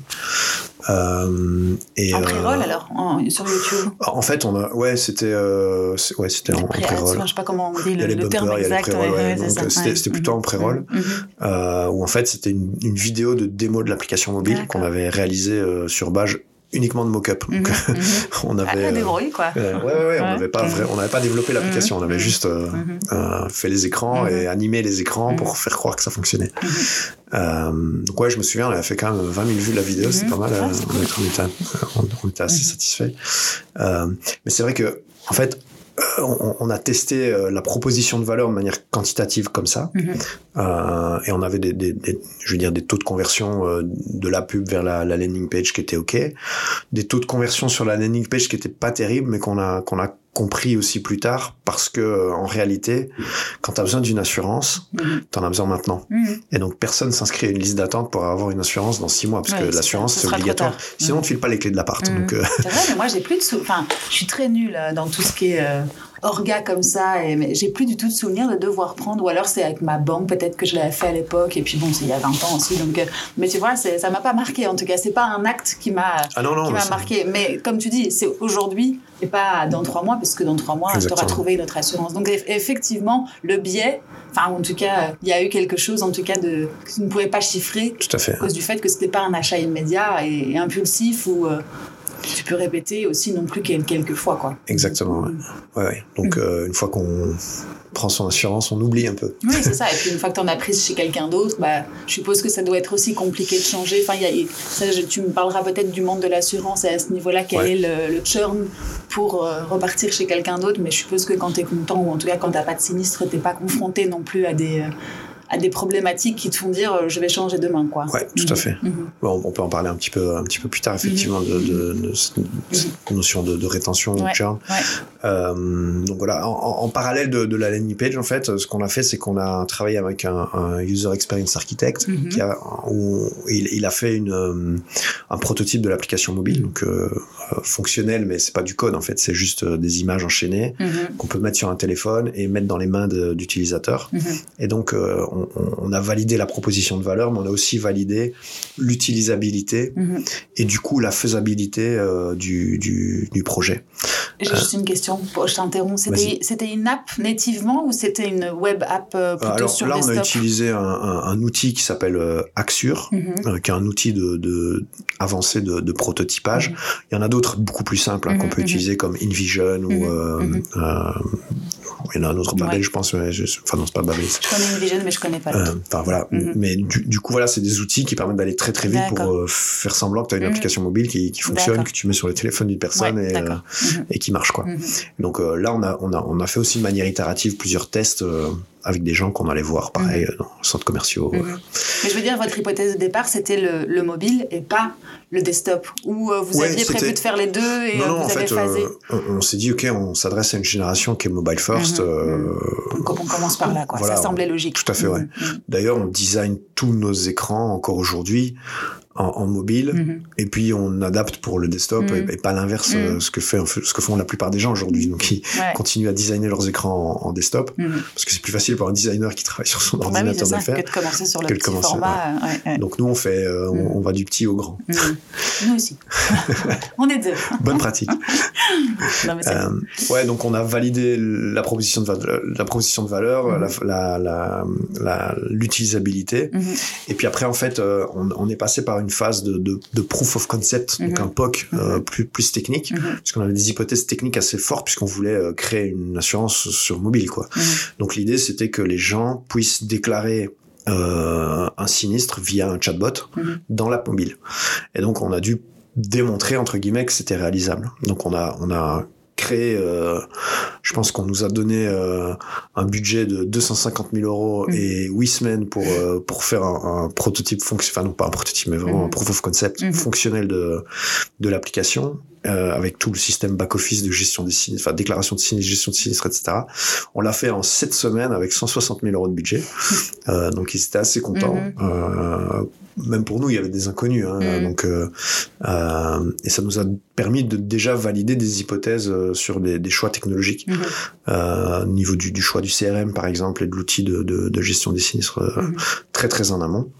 Euh, et, En pré-roll alors, en- sur YouTube? En fait, on a, ouais, c'était, euh, ouais, c'était en, pré-roll. je sais pas comment on dit le, terme exact. pré-roll, ouais. c'était- ouais. c'était plutôt en pré-roll. Mhm. euh, où en fait c'était une, une vidéo de démo de l'application mobile qu'on avait réalisée euh, sur base uniquement de mock-up. On avait, la débrouille, quoi. euh, ouais, ouais, ouais, on n'avait pas, vrai- on n'avait pas développé l'application, on avait Mhm. juste euh, Mhm. euh, fait les écrans Mhm. et animé les écrans pour faire croire que ça fonctionnait. Euh, donc ouais, je me souviens, on avait fait quand même 20 000 vues de la vidéo, c'est pas mal. On, était, on était- assez satisfaits. Euh, mais c'est vrai que, en fait, on, on a testé euh, la proposition de valeur de manière quantitative comme ça, Mhm. euh, et on avait des, des, des- je veux dire, des taux de conversion euh, de la pub vers la, la landing page qui étaient ok, des taux de conversion sur la landing page qui étaient pas terribles, mais qu'on a qu'on a compris aussi plus tard parce que euh, en réalité, quand tu as besoin d'une assurance, Mhm. tu en as besoin maintenant. Mhm. Et donc personne s'inscrit à une liste d'attente pour avoir une assurance dans six mois parce Ouais, que l'assurance c'est obligatoire. Sinon on te file pas les clés de l'appart. Mhm. Donc euh, C'est vrai, mais moi j'ai plus de sou... Enfin, je suis très nulle euh, dans tout ce qui est euh, orga comme ça, et j'ai plus du tout de souvenir de devoir prendre, ou alors c'est avec ma banque, peut-être que je l'avais fait à l'époque, et puis bon, c'est il y a 20 ans aussi, donc. euh, mais tu vois, c'est- ça m'a pas marqué en tout cas, c'est pas un acte qui m'a ah marqué. Mais comme tu dis, c'est aujourd'hui et pas dans trois mois, parce que dans trois mois, tu auras Exactement. trouvé notre assurance. Donc eff- effectivement, le biais, enfin en tout cas, il y a eu quelque chose en tout cas de que tu ne pouvais pas chiffrer Tout à fait. à cause du fait que c'était pas un achat immédiat et, et impulsif ou euh, tu peux répéter aussi non plus quel- quelques fois quoi. Exactement. Ouais. Ouais, ouais. Donc Mhm. euh, une fois qu'on prend son assurance, on oublie un peu. Oui, c'est ça. Et puis une fois que tu en as prise chez quelqu'un d'autre, bah, je suppose que ça doit être aussi compliqué de changer. Enfin, il y a, ça, je- tu me parleras peut-être du monde de l'assurance et à ce niveau-là, quel est le, le churn pour euh, repartir chez quelqu'un d'autre. Mais je suppose que quand tu es content, ou en tout cas quand tu pas de sinistre, tu pas confronté non plus à des, euh, à des problématiques qui te font dire euh, je vais changer demain. Quoi. Ouais, tout à Mhm. fait. Mhm. Bon, on peut en parler un petit peu, un petit peu plus tard, effectivement, de, de, de cette cette notion de, de rétention ou Ouais, de churn. ouais. Euh, donc voilà, en, parallèle de, la landing page, en fait, ce qu'on a fait, c'est qu'on a travaillé avec un, un user experience architect Mhm. qui a, où il, il a fait une, euh, un prototype de l'application mobile, donc euh, fonctionnel, mais c'est pas du code en fait, c'est juste euh, des images enchaînées Mhm. qu'on peut mettre sur un téléphone et mettre dans les mains de- d'utilisateurs. Mhm. Et donc, euh, on, a validé la proposition de valeur, mais on a aussi validé l'utilisabilité Mhm. et du coup la faisabilité euh, du, du, du projet. J'ai juste une question, je t'interromps. C'était, une app nativement ou c'était une web app euh, plutôt Alors sur là, on a utilisé un, un- un outil qui s'appelle Axure, qui est un outil de, de avancé de, de prototypage. Il y en a d'autres beaucoup plus simples hein, qu'on Mhm, peut mhm. utiliser comme InVision ou Mhm, euh, mhm. euh, il y en a un autre Babel, Ouais. je pense. mais je- enfin non, c'est pas Babel. Je connais une vision, mais je connais pas Euh, l'autre. Enfin voilà, Mhm. mais du, du coup voilà, c'est des outils qui permettent d'aller très très vite pour euh, faire semblant que tu as une Mhm. application mobile qui, qui fonctionne, que tu mets sur le téléphone d'une personne Ouais, et, euh. Mhm. et qui marche quoi. Mhm. Donc là on a on a on a fait aussi de manière itérative plusieurs tests avec des gens qu'on allait voir pareil euh, dans les centres commerciaux. Mhm. Mais je veux dire, votre hypothèse de départ, c'était le, le mobile et pas le desktop. Ou euh, vous Ouais, aviez prévu de faire les deux et non euh, non vous en avez fait phasé. euh, on, on s'est dit ok on s'adresse à une génération qui est mobile first. Mhm. euh, Donc on commence par là, quoi. Voilà, ça semblait logique. tout à fait, ouais. Mhm. D'ailleurs on design tous nos écrans encore aujourd'hui en, en mobile. Mhm. Et puis on adapte pour le desktop Mhm. et, et pas l'inverse, euh, ce que fait ce que font la plupart des gens aujourd'hui. Donc ils Ouais. continuent à designer leurs écrans en, en desktop Mhm. parce que c'est plus facile pour un designer qui travaille sur son Bah oui, ordinateur de ça, le faire. que de commencer sur le de petit commencer, format. euh, ouais, ouais. Donc nous on fait, euh, on, on va du petit au grand. Nous aussi. on est deux. Bonne pratique. Non, mais c'est Euh, ouais, donc on a validé la proposition de valeur, la proposition de valeur, la, la, la, la- l'utilisabilité. Et puis après, en fait, on, on est passé par une phase de, de, de proof of concept, donc Mhm. un POC euh, Mhm. plus, plus technique, Mhm. puisqu'on avait des hypothèses techniques assez fortes, puisqu'on voulait euh, créer une assurance sur mobile, quoi. Donc l'idée, c'était que les gens puissent déclarer euh, un sinistre via un chatbot dans l'app mobile. Et donc on a dû démontrer entre guillemets que c'était réalisable. Donc on a on a créé, euh, je pense qu'on nous a donné euh, un budget de 250 000 euros mm. et huit semaines pour euh, pour faire un, un prototype fonctionnel, enfin non pas un prototype, mais vraiment mm. un proof of concept mm. fonctionnel de de l'application. Euh, avec tout le système back-office de gestion des sinistres, enfin déclaration de sinistres, gestion de sinistres, etc. On l'a fait en sept semaines avec 160 000 euros de budget. Euh, donc ils étaient assez contents. Mm-hmm. Euh, même pour nous, il y avait des inconnus. Hein, mm. Donc euh, euh, et ça nous a permis de déjà valider des hypothèses euh, sur des, des choix technologiques au niveau du, du, choix du CRM par exemple et de l'outil de, de, de, gestion des sinistres mm-hmm. très très en amont.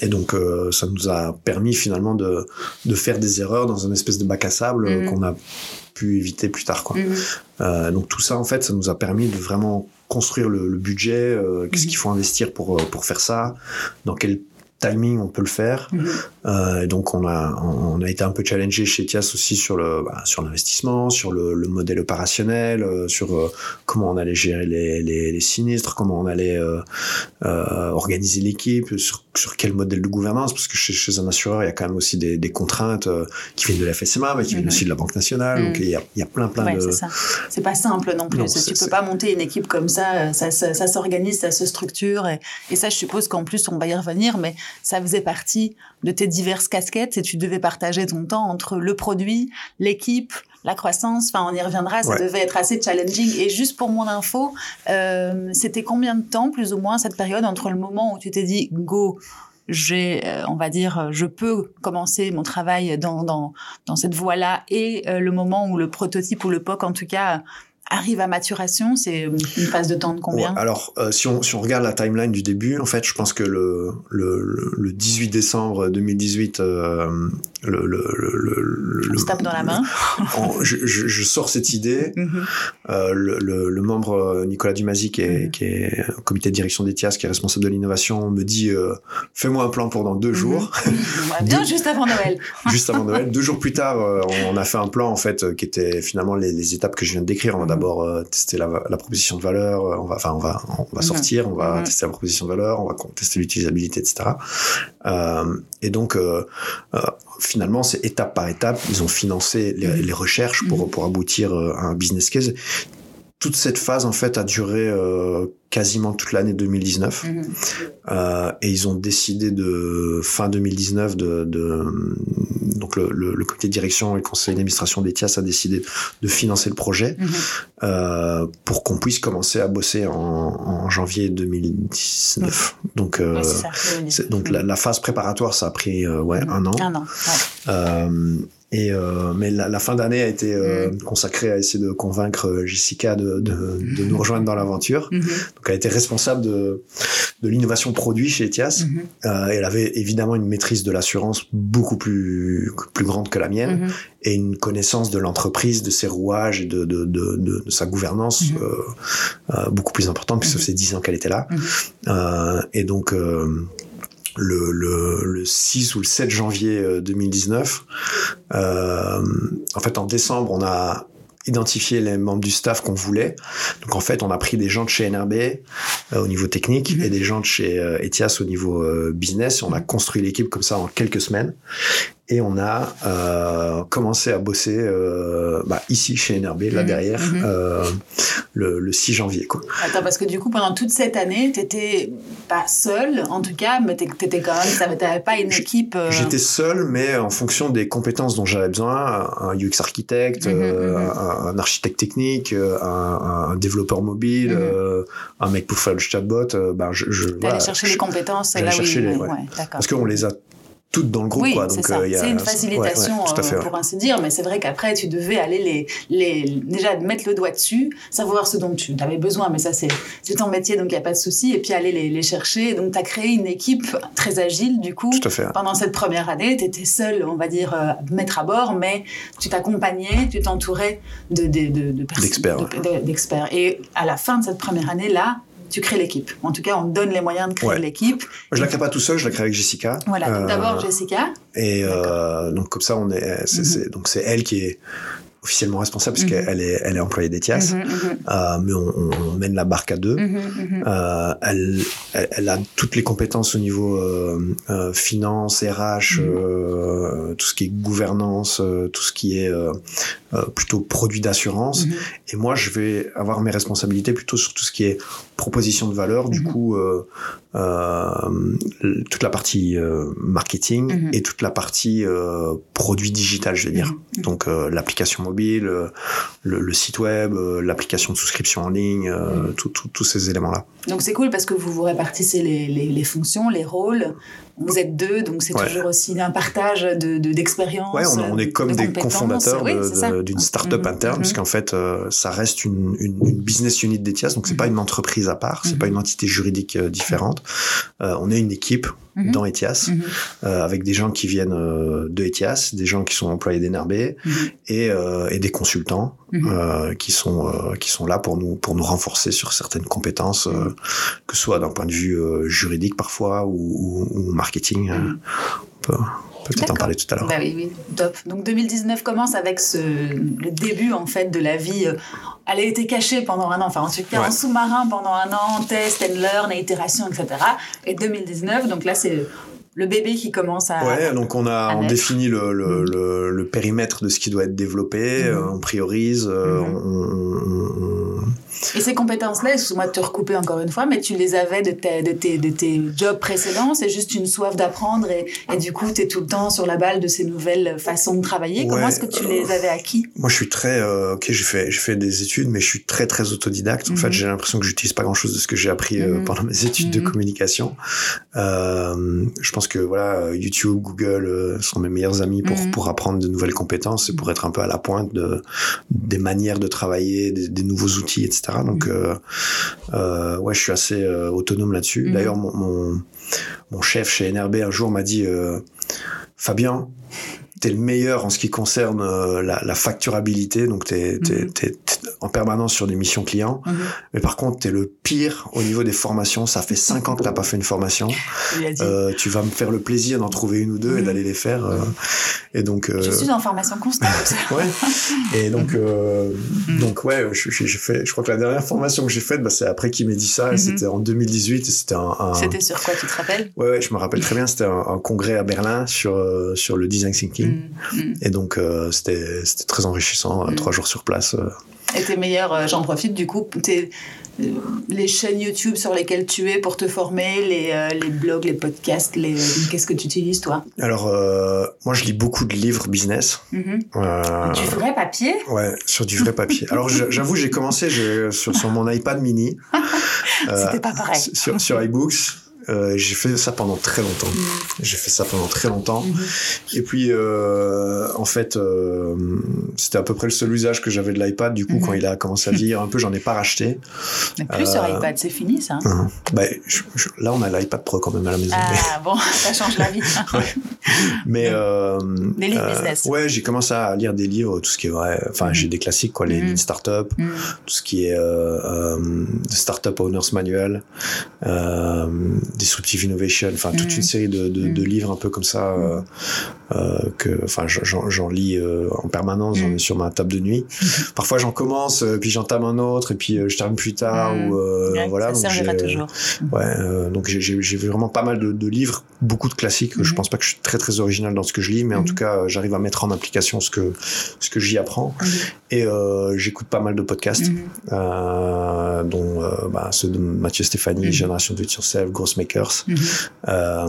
Et donc, euh, ça nous a permis finalement de, de faire des erreurs dans un espèce de bac à sable mmh. qu'on a pu éviter plus tard. Quoi. Euh, donc tout ça, en fait, ça nous a permis de vraiment construire le, le budget, euh, qu'est-ce qu'il faut investir pour, pour faire ça, dans quel timing on peut le faire. Mhm. Euh, donc on a on a été un peu challengé chez Tias aussi sur le bah, sur l'investissement, sur le, le, modèle opérationnel, euh, sur euh, comment on allait gérer les, les, les sinistres, comment on allait organiser l'équipe, sur, sur quel modèle de gouvernance, parce que chez, chez, un assureur il y a quand même aussi des, des contraintes qui viennent de la FSMA, mais qui viennent aussi de la Banque nationale. Donc il y a, il y a plein plein ouais, de. C'est pas simple non plus. Non, tu peux pas monter une équipe comme ça. Ça, ça, ça s'organise, ça se structure, et, et ça je suppose qu'en plus on va y revenir, mais ça faisait partie de tes diverses casquettes et tu devais partager ton temps entre le produit, l'équipe, la croissance. Enfin, on y reviendra. Ça devait être assez challenging. Et juste pour mon info, euh, c'était combien de temps, plus ou moins, cette période entre le moment où tu t'es dit go, j'ai, euh, on va dire, je peux commencer mon travail dans, dans, dans cette voie-là et euh, le moment où le prototype ou le POC, en tout cas, arrive à maturation C'est une phase de temps de combien? Alors, euh, si, on, si on regarde la timeline du début, en fait, je pense que le, le, le 18 décembre 2018, euh, le, le, le, on se tape dans la main. je, je, je, sors cette idée. Mm -hmm. euh, le, le, membre euh, Nicolas Dumazy, qui est, mm -hmm. qui est au comité de direction d'ETIAS, qui est responsable de l'innovation, me dit euh, fais-moi un plan pour dans deux mm -hmm. jours. Bien deux, juste avant Noël. juste avant Noël. Deux jours plus tard, euh, on a fait un plan en fait qui était finalement les, les étapes que je viens de décrire. On a d'abord euh, tester la, la, proposition de valeur, euh, on va, enfin, on va, on va sortir, on va tester la proposition de valeur, on va tester l'utilisabilité, etc. Euh, et donc, euh, euh, finalement, c'est étape par étape. Ils ont financé les, les recherches pour, pour aboutir à un business case toute cette phase en fait a duré euh, quasiment toute l'année 2019 mmh. euh, et ils ont décidé de fin 2019 de, de donc le, le, le, comité de direction et le conseil d'administration d'ETIAS a décidé de financer le projet mmh. euh, pour qu'on puisse commencer à bosser en, en janvier 2019 mmh. donc euh, ouais, ça, donc la, la, phase préparatoire ça a pris euh, ouais un an, un an ouais. Euh, et euh, mais la, la fin d'année a été euh, mmh. consacrée à essayer de convaincre euh, Jessica de, de, de nous rejoindre dans l'aventure. Mmh. Donc elle était responsable de, de l'innovation produit chez Etias. Mmh. Euh, elle avait évidemment une maîtrise de l'assurance beaucoup plus plus grande que la mienne et une connaissance de l'entreprise, de ses rouages et de, de, de, de sa gouvernance euh, beaucoup plus importante puisque ça fait dix ans qu'elle était là. et donc le, le, le, 6 ou le 7 janvier 2019. Euh, euh, en fait, en décembre, on a identifié les membres du staff qu'on voulait. Donc en fait, on a pris des gens de chez NRB euh, au niveau technique mmh. et des gens de chez euh, Etias au niveau business. Et on a construit l'équipe comme ça en quelques semaines et on a euh, commencé à bosser euh, bah, ici chez NRB, là mmh, derrière, mmh. Euh, le, le, 6 janvier. Quoi. Attends, parce que du coup, pendant toute cette année, tu n'étais pas seul, en tout cas, mais tu étais quand même, tu n'avais pas une équipe. J'étais seul, mais en fonction des compétences dont j'avais besoin, un UX architecte, mmh, un, un, architecte technique, un, un développeur mobile, un mec pour faire le chatbot, bah, je, je voilà, chercher je, les compétences là chercher oui, les, ouais. Ouais, parce qu'on les a toutes dans le groupe. Oui, c'est ça. Euh, c'est une facilitation, ouais, ouais, fait, pour ainsi dire, mais c'est vrai qu'après, tu devais aller les, les, déjà mettre le doigt dessus, savoir ce dont tu avais besoin, mais ça, c'est ton métier, donc il n'y a pas de souci, et puis aller les, les chercher. Donc, tu as créé une équipe très agile, du coup. Tout à fait. Pendant cette première année, tu étais seul, on va dire, euh, mettre à bord, mais tu t'accompagnais, tu t'entourais de, de, de, de d'experts. Et à la fin de cette première année-là, tu crées l'équipe. En tout cas, on te donne les moyens de créer ouais. l'équipe. Je la crée pas tout seul, je la crée avec Jessica. Voilà, euh, d'abord Jessica. Et euh, donc comme ça, on est, c'est, mm -hmm. donc c'est elle qui est officiellement responsable parce qu'elle est, elle est employée d'Etias, euh, mais on, on, mène la barque à deux. Euh, elle, elle, a toutes les compétences au niveau euh, euh finance, RH, euh, tout ce qui est gouvernance, tout ce qui est plutôt produit d'assurance. Et moi, je vais avoir mes responsabilités plutôt sur tout ce qui est proposition de valeur. Du coup, toute la partie marketing et toute la partie produit digital, je vais dire. Donc l'application mobile, le, le, site web, l'application de souscription en ligne, tous ces éléments-là. Donc c'est cool parce que vous vous répartissez les, les, les fonctions, les rôles. Vous êtes deux, donc c'est toujours aussi un partage de d'expérience. ouais, on, est comme des cofondateurs d'une start-up mhm, interne, parce mhm. qu'en fait, euh, ça reste une, une, une, business unit d'Etias, donc c'est pas mhm. une entreprise à part, c'est pas une entité juridique euh, différente. Euh, on est une équipe dans Etias, avec des gens qui viennent de Etias, des gens qui sont employés d'NRB et, et des consultants qui sont qui sont là pour nous pour nous renforcer sur certaines compétences que ce soit d'un point de vue euh, juridique parfois ou, marketing. Euh, on peut, peut-être en parler tout à l'heure. Bah oui, oui, top. Donc 2019 commence avec ce, le début en fait de la vie. Euh, elle a été cachée pendant un an, enfin en tout cas en sous-marin pendant un an, test and learn, itération, etc. Et 2019, donc là c'est le bébé qui commence à. Ouais, donc on a on définit le, le, le, le, périmètre de ce qui doit être développé, mhm. on priorise, mhm. on, et ces compétences-là, excuse-moi de te recouper encore une fois, mais tu les avais de tes, de tes, de tes jobs précédents, c'est juste une soif d'apprendre et, et, du coup, tu es tout le temps sur la balle de ces nouvelles façons de travailler. Comment est-ce que tu les avais acquis? Moi, je suis très... Euh, ok, j'ai fait, fait des études, mais je suis très, très autodidacte. En fait, mhm. j'ai l'impression que j'utilise pas grand-chose de ce que j'ai appris euh, mhm. pendant mes études de mhm. communication. Euh, je pense que voilà, YouTube, Google euh, sont mes meilleurs amis pour, pour apprendre de nouvelles compétences et pour être un peu à la pointe de, des manières de travailler, des, des nouveaux outils, etc. Donc, euh, euh, ouais, je suis assez euh, autonome là-dessus. Mhm. D'ailleurs, mon, mon, mon, chef chez NRB un jour m'a dit, Fabien, t'es le meilleur en ce qui concerne euh, la, la, facturabilité, donc t'es es, es, en permanence sur des missions clients. Mhm. Mais par contre, t'es le pire au niveau des formations. Ça fait cinq ans que t'as pas fait une formation. Euh, tu vas me faire le plaisir d'en trouver une ou deux et mhm. d'aller les faire. Euh, et donc. Euh, je suis en formation constante. ouais. Et donc, euh, mhm. donc ouais, j'ai fait. Je crois que la dernière formation que j'ai faite, bah, c'est après qu'il m'ait dit ça. C'était en 2018 et c'était un. un... C'était sur quoi Tu te rappelles? Ouais, ouais, je me rappelle très bien. C'était un, un, congrès à Berlin sur sur le design thinking. Mm. Et donc, euh, c'était très enrichissant, mm. trois jours sur place. Euh. Et tes meilleurs, euh, j'en profite du coup, les chaînes YouTube sur lesquelles tu es pour te former, les, les blogs, les podcasts, les, qu'est-ce que tu utilises toi? Alors, moi je lis beaucoup de livres business. Mm-hmm. du vrai papier? Ouais, sur du vrai papier. Alors j'avoue, j'ai commencé sur, sur mon iPad mini. C'était pas pareil. Sur, sur iBooks. Euh, j'ai fait ça pendant très longtemps. Mm. J'ai fait ça pendant très longtemps. Mm-hmm. Et puis, euh, en fait, euh, c'était à peu près le seul usage que j'avais de l'iPad. Du coup, quand mm-hmm. il a commencé à vieillir un peu, j'en ai pas racheté. Mais plus sur iPad, c'est fini ça. Hein. bah, là, on a l'iPad Pro quand même à la maison. Ah bon, ça change la vie. ouais. Mais des livres business. Ouais, j'ai commencé à lire des livres, tout ce qui est vrai. Enfin, j'ai des classiques, quoi, les mm startup, tout ce qui est startup owners manual Disruptive Innovation, enfin toute une mm. série de, de, de, mm. livres un peu comme ça euh, euh, que, enfin j'en lis euh, en permanence, j'en ai mm. sur ma table de nuit. Parfois j'en commence, puis j'entame un autre, et puis je termine plus tard ou voilà. Ça donc toujours. Ouais, donc j'ai vraiment pas mal de, de, livres, beaucoup de classiques. Je pense pas que je suis très très original dans ce que je lis, mais en tout cas j'arrive à mettre en application ce que ce que j'y apprends. Et j'écoute pas mal de podcasts, dont bah, ceux de Mathieu Stéphanie, Génération Do It Yourself, Gross Makers, mhm. euh,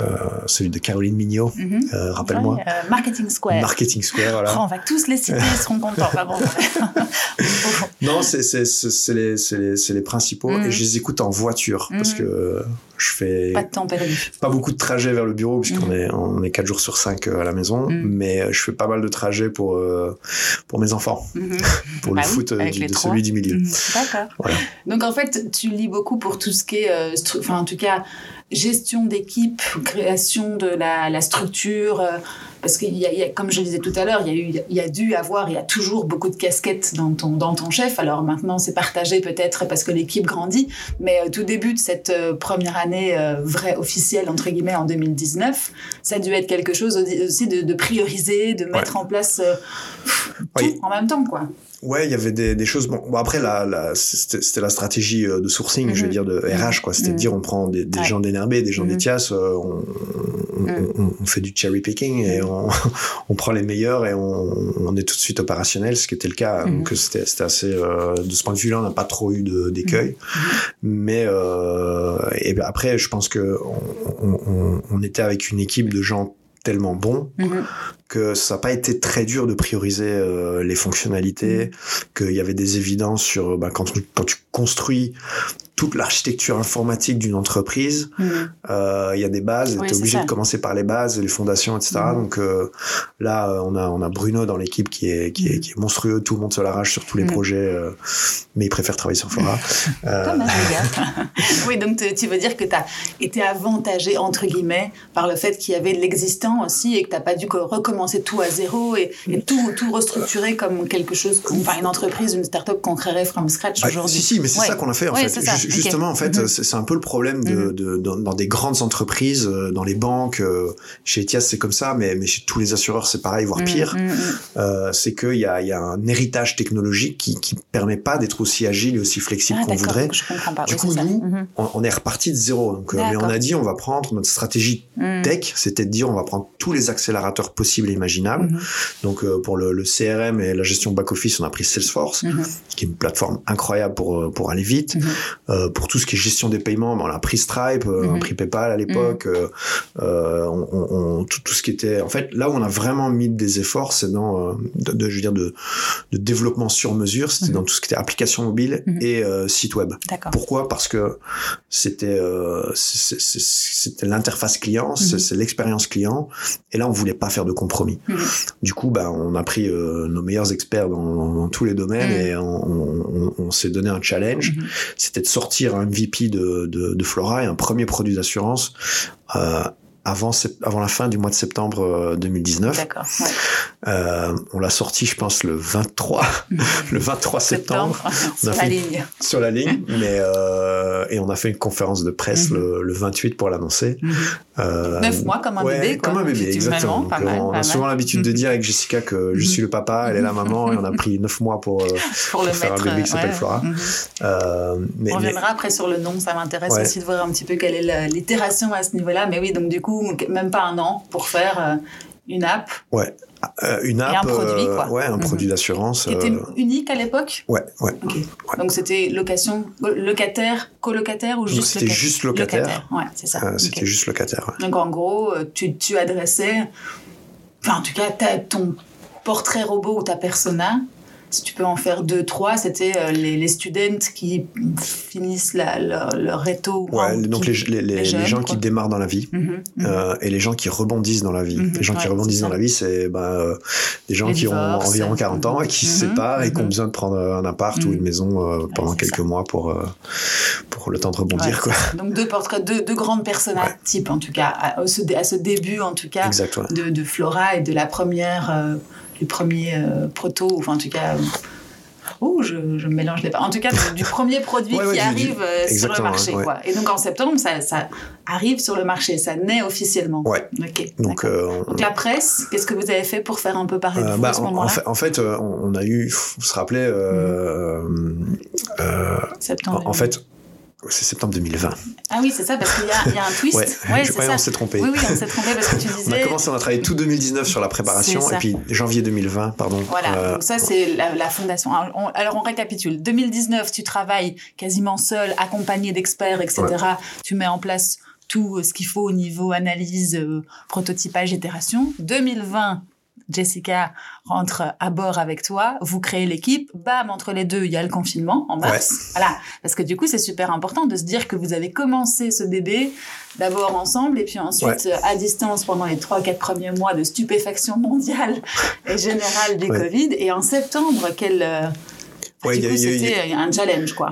euh, celui de Caroline Mignot, mhm. euh, rappelle-moi. Marketing Square. Marketing Square, voilà. On va tous les citer, ils seront contents. non, c'est les, les, les, principaux et mhm. je les écoute en voiture parce que je fais pas de temps perdu. Pas beaucoup de trajets vers le bureau puisqu'on est on est quatre jours sur cinq à la maison, mais je fais pas mal de trajets pour pour mes enfants, pour le bah foot de celui du milieu. D'accord. Voilà. Donc en fait, tu lis beaucoup pour tout ce qui est, enfin tout cas gestion d'équipe, création de la, la structure, euh, parce qu'il y, y, a, comme je le disais tout à l'heure, il y a eu, il y a dû avoir, il y a toujours beaucoup de casquettes dans ton, dans ton chef. Alors maintenant, c'est partagé peut-être parce que l'équipe grandit, mais euh, tout début de cette euh, première année vraie officielle entre guillemets en 2019, ça a dû être quelque chose aussi de, de prioriser, de mettre en place tout en même temps, quoi. Ouais, il y avait des, des choses. Bon, bon après, la, la, c'était la stratégie euh, de sourcing, je veux mhm. dire, de RH, quoi. C'était de mhm. dire, on prend des, des gens d'énervé, des gens mhm. d'étias, euh, on, on, on, fait du cherry picking et on, on prend les meilleurs et on, on, est tout de suite opérationnel, ce qui était le cas. Donc c'était assez. Euh, de ce point de vue-là, on n'a pas trop eu d'écueil. Mais euh, et après, je pense que on, on, était avec une équipe de gens tellement bons que ça n'a pas été très dur de prioriser euh, les fonctionnalités, mmh. qu'il y avait des évidences sur bah, quand, quand tu construis toute l'architecture informatique d'une entreprise, mmh. euh, il y a des bases, tu es obligé de commencer par les bases, les fondations, etc. Mmh. Donc euh, là, euh, on a, on a Bruno dans l'équipe qui est, qui, est, qui est monstrueux, tout le monde se l'arrache sur tous les projets, euh, mais il préfère travailler sur Fora. Euh, oui, donc tu veux dire que tu as été avantagé, entre guillemets, par le fait qu'il y avait de l'existant aussi et que tu n'as pas dû recommencer tout à zéro et, et tout, tout restructurer comme quelque chose, enfin une entreprise, une start-up qu'on créerait from scratch ah, aujourd'hui. Si, si, mais c'est ça qu'on a fait en fait justement, en fait, mhm. c'est un peu le problème de, mhm. de dans, dans, des grandes entreprises, euh, dans les banques, euh, chez Etias c'est comme ça, mais, mais chez tous les assureurs c'est pareil, voire mhm, pire. Euh, c'est qu'il y a, y a un héritage technologique qui qui permet pas d'être aussi agile et aussi flexible ah, qu'on voudrait. Du coup, nous, on, est reparti de zéro. Donc, mais on a dit, on va prendre notre stratégie tech, c'était de dire, on va prendre tous les accélérateurs possibles et imaginables. Donc, pour le, le, CRM et la gestion back office, on a pris Salesforce, qui est une plateforme incroyable pour pour aller vite. Euh, pour tout ce qui est gestion des paiements, on a pris Stripe, euh, on a mhm. pris PayPal à l'époque, mhm. euh, on, on, tout, tout, ce qui était, en fait, là où on a vraiment mis des efforts, c'est dans, de, de, je veux dire, de, de développement sur mesure, c'était mhm. dans tout ce qui était application mobile et site web. Pourquoi? Parce que c'était c'était l'interface client, c'est l'expérience client, et là on voulait pas faire de compromis. Du coup, bah, on a pris nos meilleurs experts dans, dans, tous les domaines et on, on s'est donné un challenge, c'était de sortir un MVP de, de, de Flora et un premier produit d'assurance euh, avant, avant la fin du mois de septembre 2019. Euh, D'accord. Ouais. Euh, on l'a sorti, je pense, le 23, le 23 septembre. sur la ligne. Sur la ligne, mais euh, et on a fait une conférence de presse mhm. le, le, 28 pour l'annoncer. Mhm. Euh, Neuf mois comme un bébé, quoi. Comme un bébé, exactement. On a souvent l'habitude de dire avec Jessica que je suis le papa, elle est la maman, et on a pris neuf mois pour, pour, pour faire un bébé qui s'appelle Flora. Mhm. Mais, on reviendra après sur le nom, ça m'intéresse aussi de voir un petit peu quelle est l'itération à ce niveau-là. Mais oui, donc du coup, même pas un an pour faire euh, une app. Ouais. Euh, une app, et un produit, quoi. ouais, un produit mhm. d'assurance. Qui était unique à l'époque Ouais, ouais. Donc c'était location, locataire, colocataire ou juste C'était juste locataire. locataire. Ouais, c'est ça. c'était juste locataire. Donc en gros, tu, tu adressais, enfin en tout cas, ton portrait robot ou ta persona si tu peux en faire deux, trois, c'était euh, les, les students qui finissent la, leur, leur réto. Ouais, donc les, les, les, gens qui démarrent dans la vie mm-hmm, mm-hmm. Euh, et les gens qui rebondissent dans la vie. Mm-hmm, les gens qui rebondissent dans la vie, c'est bah, euh, des gens qui ont environ 40 ans et qui se séparent et qui ont besoin de prendre un appart ou une maison pendant quelques mois pour, pour le temps de rebondir. quoi. Donc deux portraits, deux, deux grandes personnes type en tout cas, à, à, ce, à ce début en tout cas de, de, Flora et de la première les premiers euh, proto, enfin en tout cas. Oh, je, je mélange les. En tout cas, du, premier produit qui arrive euh, sur le marché. Quoi. Et donc en septembre, ça, ça, arrive sur le marché, ça naît officiellement. Ouais. Donc, euh, donc, la presse, qu'est-ce que vous avez fait pour faire un peu parler de vous bah, à ce moment-là en, fait, en fait, on a eu, vous se rappelez, mmh. septembre. En fait, c'est septembre 2020. Ah oui, c'est ça, parce qu'il y, y, a un twist. ouais, ouais je qu'on s'est trompé. Oui, oui, on s'est trompé parce que tu disais. on a commencé, on a travaillé tout 2019 sur la préparation, et puis janvier 2020, pardon. Voilà, euh... donc ça, c'est la, la, fondation. Alors on, alors, on récapitule. 2019, tu travailles quasiment seul, accompagné d'experts, etc. Ouais. Tu mets en place tout ce qu'il faut au niveau analyse, euh, prototypage, itération. 2020, Jessica rentre à bord avec toi, vous créez l'équipe, bam, entre les deux, il y a le confinement en mars. Ouais. Voilà. Parce que du coup, c'est super important de se dire que vous avez commencé ce bébé d'abord ensemble et puis ensuite ouais. à distance pendant les trois, quatre premiers mois de stupéfaction mondiale et générale du ouais. Covid. Et en septembre, quelle, euh, Ouais, c'était un challenge, quoi.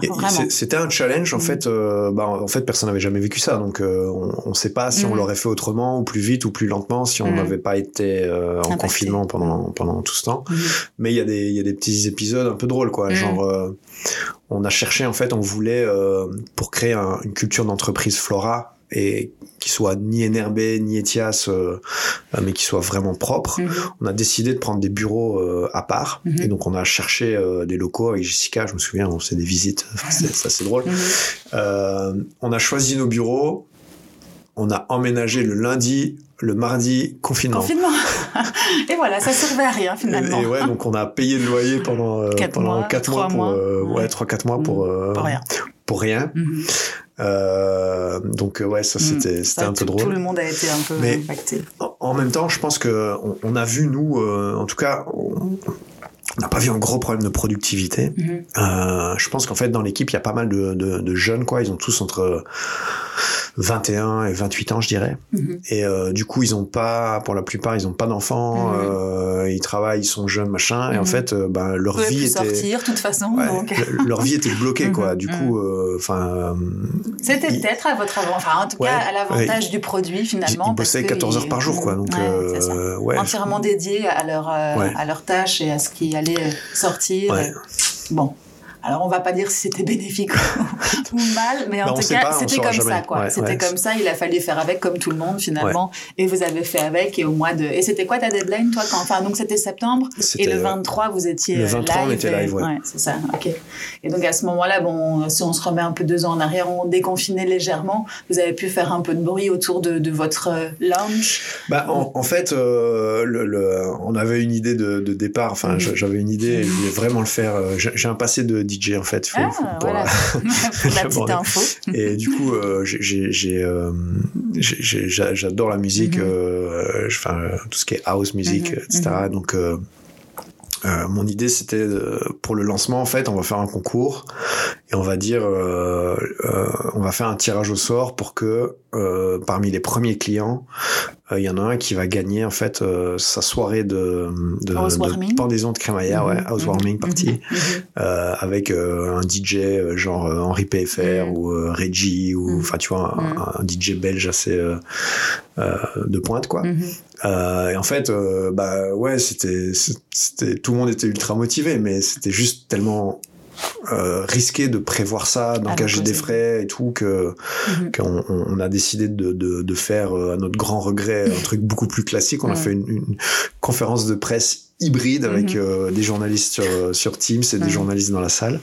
C'était un challenge, en mmh. fait. Euh, bah, en fait, personne n'avait jamais vécu ça, donc euh, on ne sait pas si mmh. on l'aurait fait autrement, ou plus vite, ou plus lentement, si on mmh. n'avait mmh. pas été euh, en confinement pendant pendant tout ce temps. Mais il y a des il y a des petits épisodes un peu drôles, quoi. Genre, euh, on a cherché, en fait, on voulait pour créer un, une culture d'entreprise Flora et qui soit ni énerbé ni étiasse, euh, euh, mais qui soit vraiment propre. Mhm. On a décidé de prendre des bureaux euh, à part, Mhm. et donc on a cherché euh, des locaux avec Jessica. Je me souviens, on faisait des visites, Enfin, c'est assez drôle. Mhm. On a choisi nos bureaux. On a emménagé le lundi, le mardi, confinement. Confinement. Et voilà, ça servait à rien finalement. Et ouais, donc on a payé le loyer pendant euh, Quatre pendant mois, pour mois. ouais Ouais. trois quatre mois pour Mhm. Pour rien. pour rien. Euh, donc euh, ouais, ça c'était Mhm. c'était Ça, un peu drôle. Tout le monde a été un peu Mais- impacté. En, en même temps, je pense que on, on a vu nous, euh, en tout cas, on on n'a pas vu un gros problème de productivité. Mhm. Euh, je pense qu'en fait dans l'équipe il y a pas mal de, de, de jeunes quoi. Ils ont tous entre 21 et 28 ans, je dirais. Mhm. Et euh, du coup, ils ont pas, pour la plupart, ils ont pas d'enfants. Mhm. euh, ils travaillent, ils sont jeunes, machin. Et en Mhm. fait, euh, ben leur vie plus était, sortir de toute façon. ouais, donc. le- leur vie était bloquée, quoi. Mhm. Du Mhm. coup, euh, enfin, C'était ils- peut-être à votre avant, enfin en tout Ouais, cas à l'avantage du produit ils, finalement. ils parce bossaient que 14 ils- heures par jour, quoi. Donc, Ouais, euh, ouais. entièrement dédiés à leur euh, Ouais. à leur tâche et à ce qui allait sortir. Ouais. Bon. Alors on va pas dire si c'était bénéfique ou mal, mais en on tout cas on c'était comme ça quoi. Ouais, c'était ouais. comme ça, il a fallu faire avec comme tout le monde finalement. Et vous avez fait avec et au mois de et c'était quoi ta deadline toi quand enfin donc c'était septembre et le euh, 23 vous étiez le euh, 23, on live était et- live, ouais. c'est ça. OK. Et donc à ce moment-là bon si on se remet un peu deux ans en arrière, on déconfinait légèrement, vous avez pu faire un peu de bruit autour de, de votre euh, launch. Bah, en, en fait, euh, le, le- on avait une idée de, de départ. Enfin, Mhm. je- j'avais une idée et je voulais vraiment le faire. Euh, J'ai j'ai un passé de DJ, en fait. Ah, faut- pour voilà. Pour la petite info. Et du coup, euh, euh, j'adore la musique, Mhm. enfin euh, tout ce qui est house music, Mhm, etc. Donc, euh, euh, mon idée, c'était euh, pour le lancement, en fait, on va faire un concours et on va dire, euh, on va faire un tirage au sort pour que parmi les premiers clients, il y en a un qui va gagner en fait euh, sa soirée de, de, pendaison de crémaillère, ouais, Mhm, housewarming mhm, party mhm, mhm. euh, avec euh, un DJ euh, genre euh, Henri PFR Mm. ou euh, Reggie ou Mm. enfin tu vois un, Mm. un DJ belge assez euh, euh, de pointe quoi. Mhm. Euh, et en fait euh, bah ouais c'était c'était tout le monde était ultra motivé mais c'était juste tellement euh, risqué de prévoir ça, d'engager des frais et tout que Mhm. qu'on on- a décidé de, de, de faire euh, à notre grand regret un truc beaucoup plus classique. On a fait une, une conférence de presse hybride avec Mhm. euh, des journalistes sur, sur Teams et des journalistes dans la salle.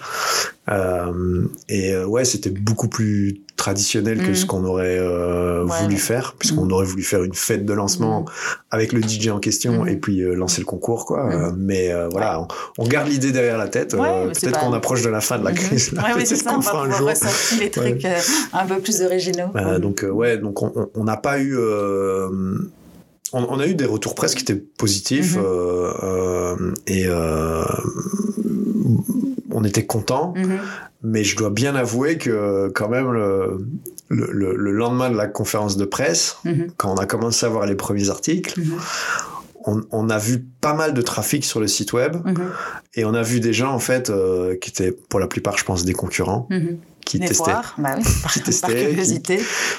Euh, et euh, ouais, c'était beaucoup plus traditionnel que Mhm. ce qu'on aurait euh, Ouais, voulu faire, puisqu'on Mhm. aurait voulu faire une fête de lancement avec le DJ en question et puis euh, lancer le concours, quoi. Euh, mais euh, voilà, on, on garde l'idée derrière la tête. Ouais, Euh, peut-être pas- qu'on approche de la fin de la crise. là. Ouais, c'est on qu'on fera un jour. les trucs un peu plus originaux. Euh, Mhm. donc euh, ouais, donc on- on on n'a pas eu. On, on a eu des retours presque qui étaient positifs Mhm. euh, euh, et euh, on était contents, Mhm. mais je dois bien avouer que quand même le, le, le- le lendemain de la conférence de presse, Mhm. quand on a commencé à voir les premiers articles, on, on a vu pas mal de trafic sur le site web et on a vu des gens en fait euh, qui étaient pour la plupart, je pense, des concurrents. Qui Les testaient voir, bah oui, Qui testaient,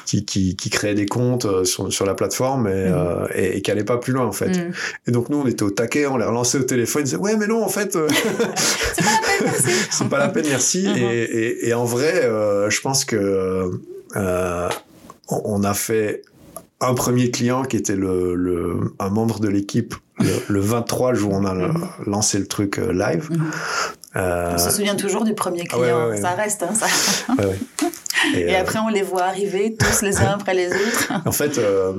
qui, qui, qui créaient des comptes euh, sur, sur la plateforme et, Mhm. euh, et, et qui allaient pas plus loin en fait. Mhm. Et donc nous on était au taquet, on les relançait au téléphone, ils disaient ouais mais non en fait euh, C'est pas la peine, merci. c'est pas la peine merci. Mhm. et, en vrai euh, je pense que euh, on, on a fait un premier client qui était le, le un membre de l'équipe le, le 23 le jour où on a Mhm. lancé le truc live. Mhm. Euh, On se souvient toujours du premier Ah ouais, client, ouais, ça reste. hein, ça. Et euh, après, on les voit arriver tous les uns après les autres. En fait, euh,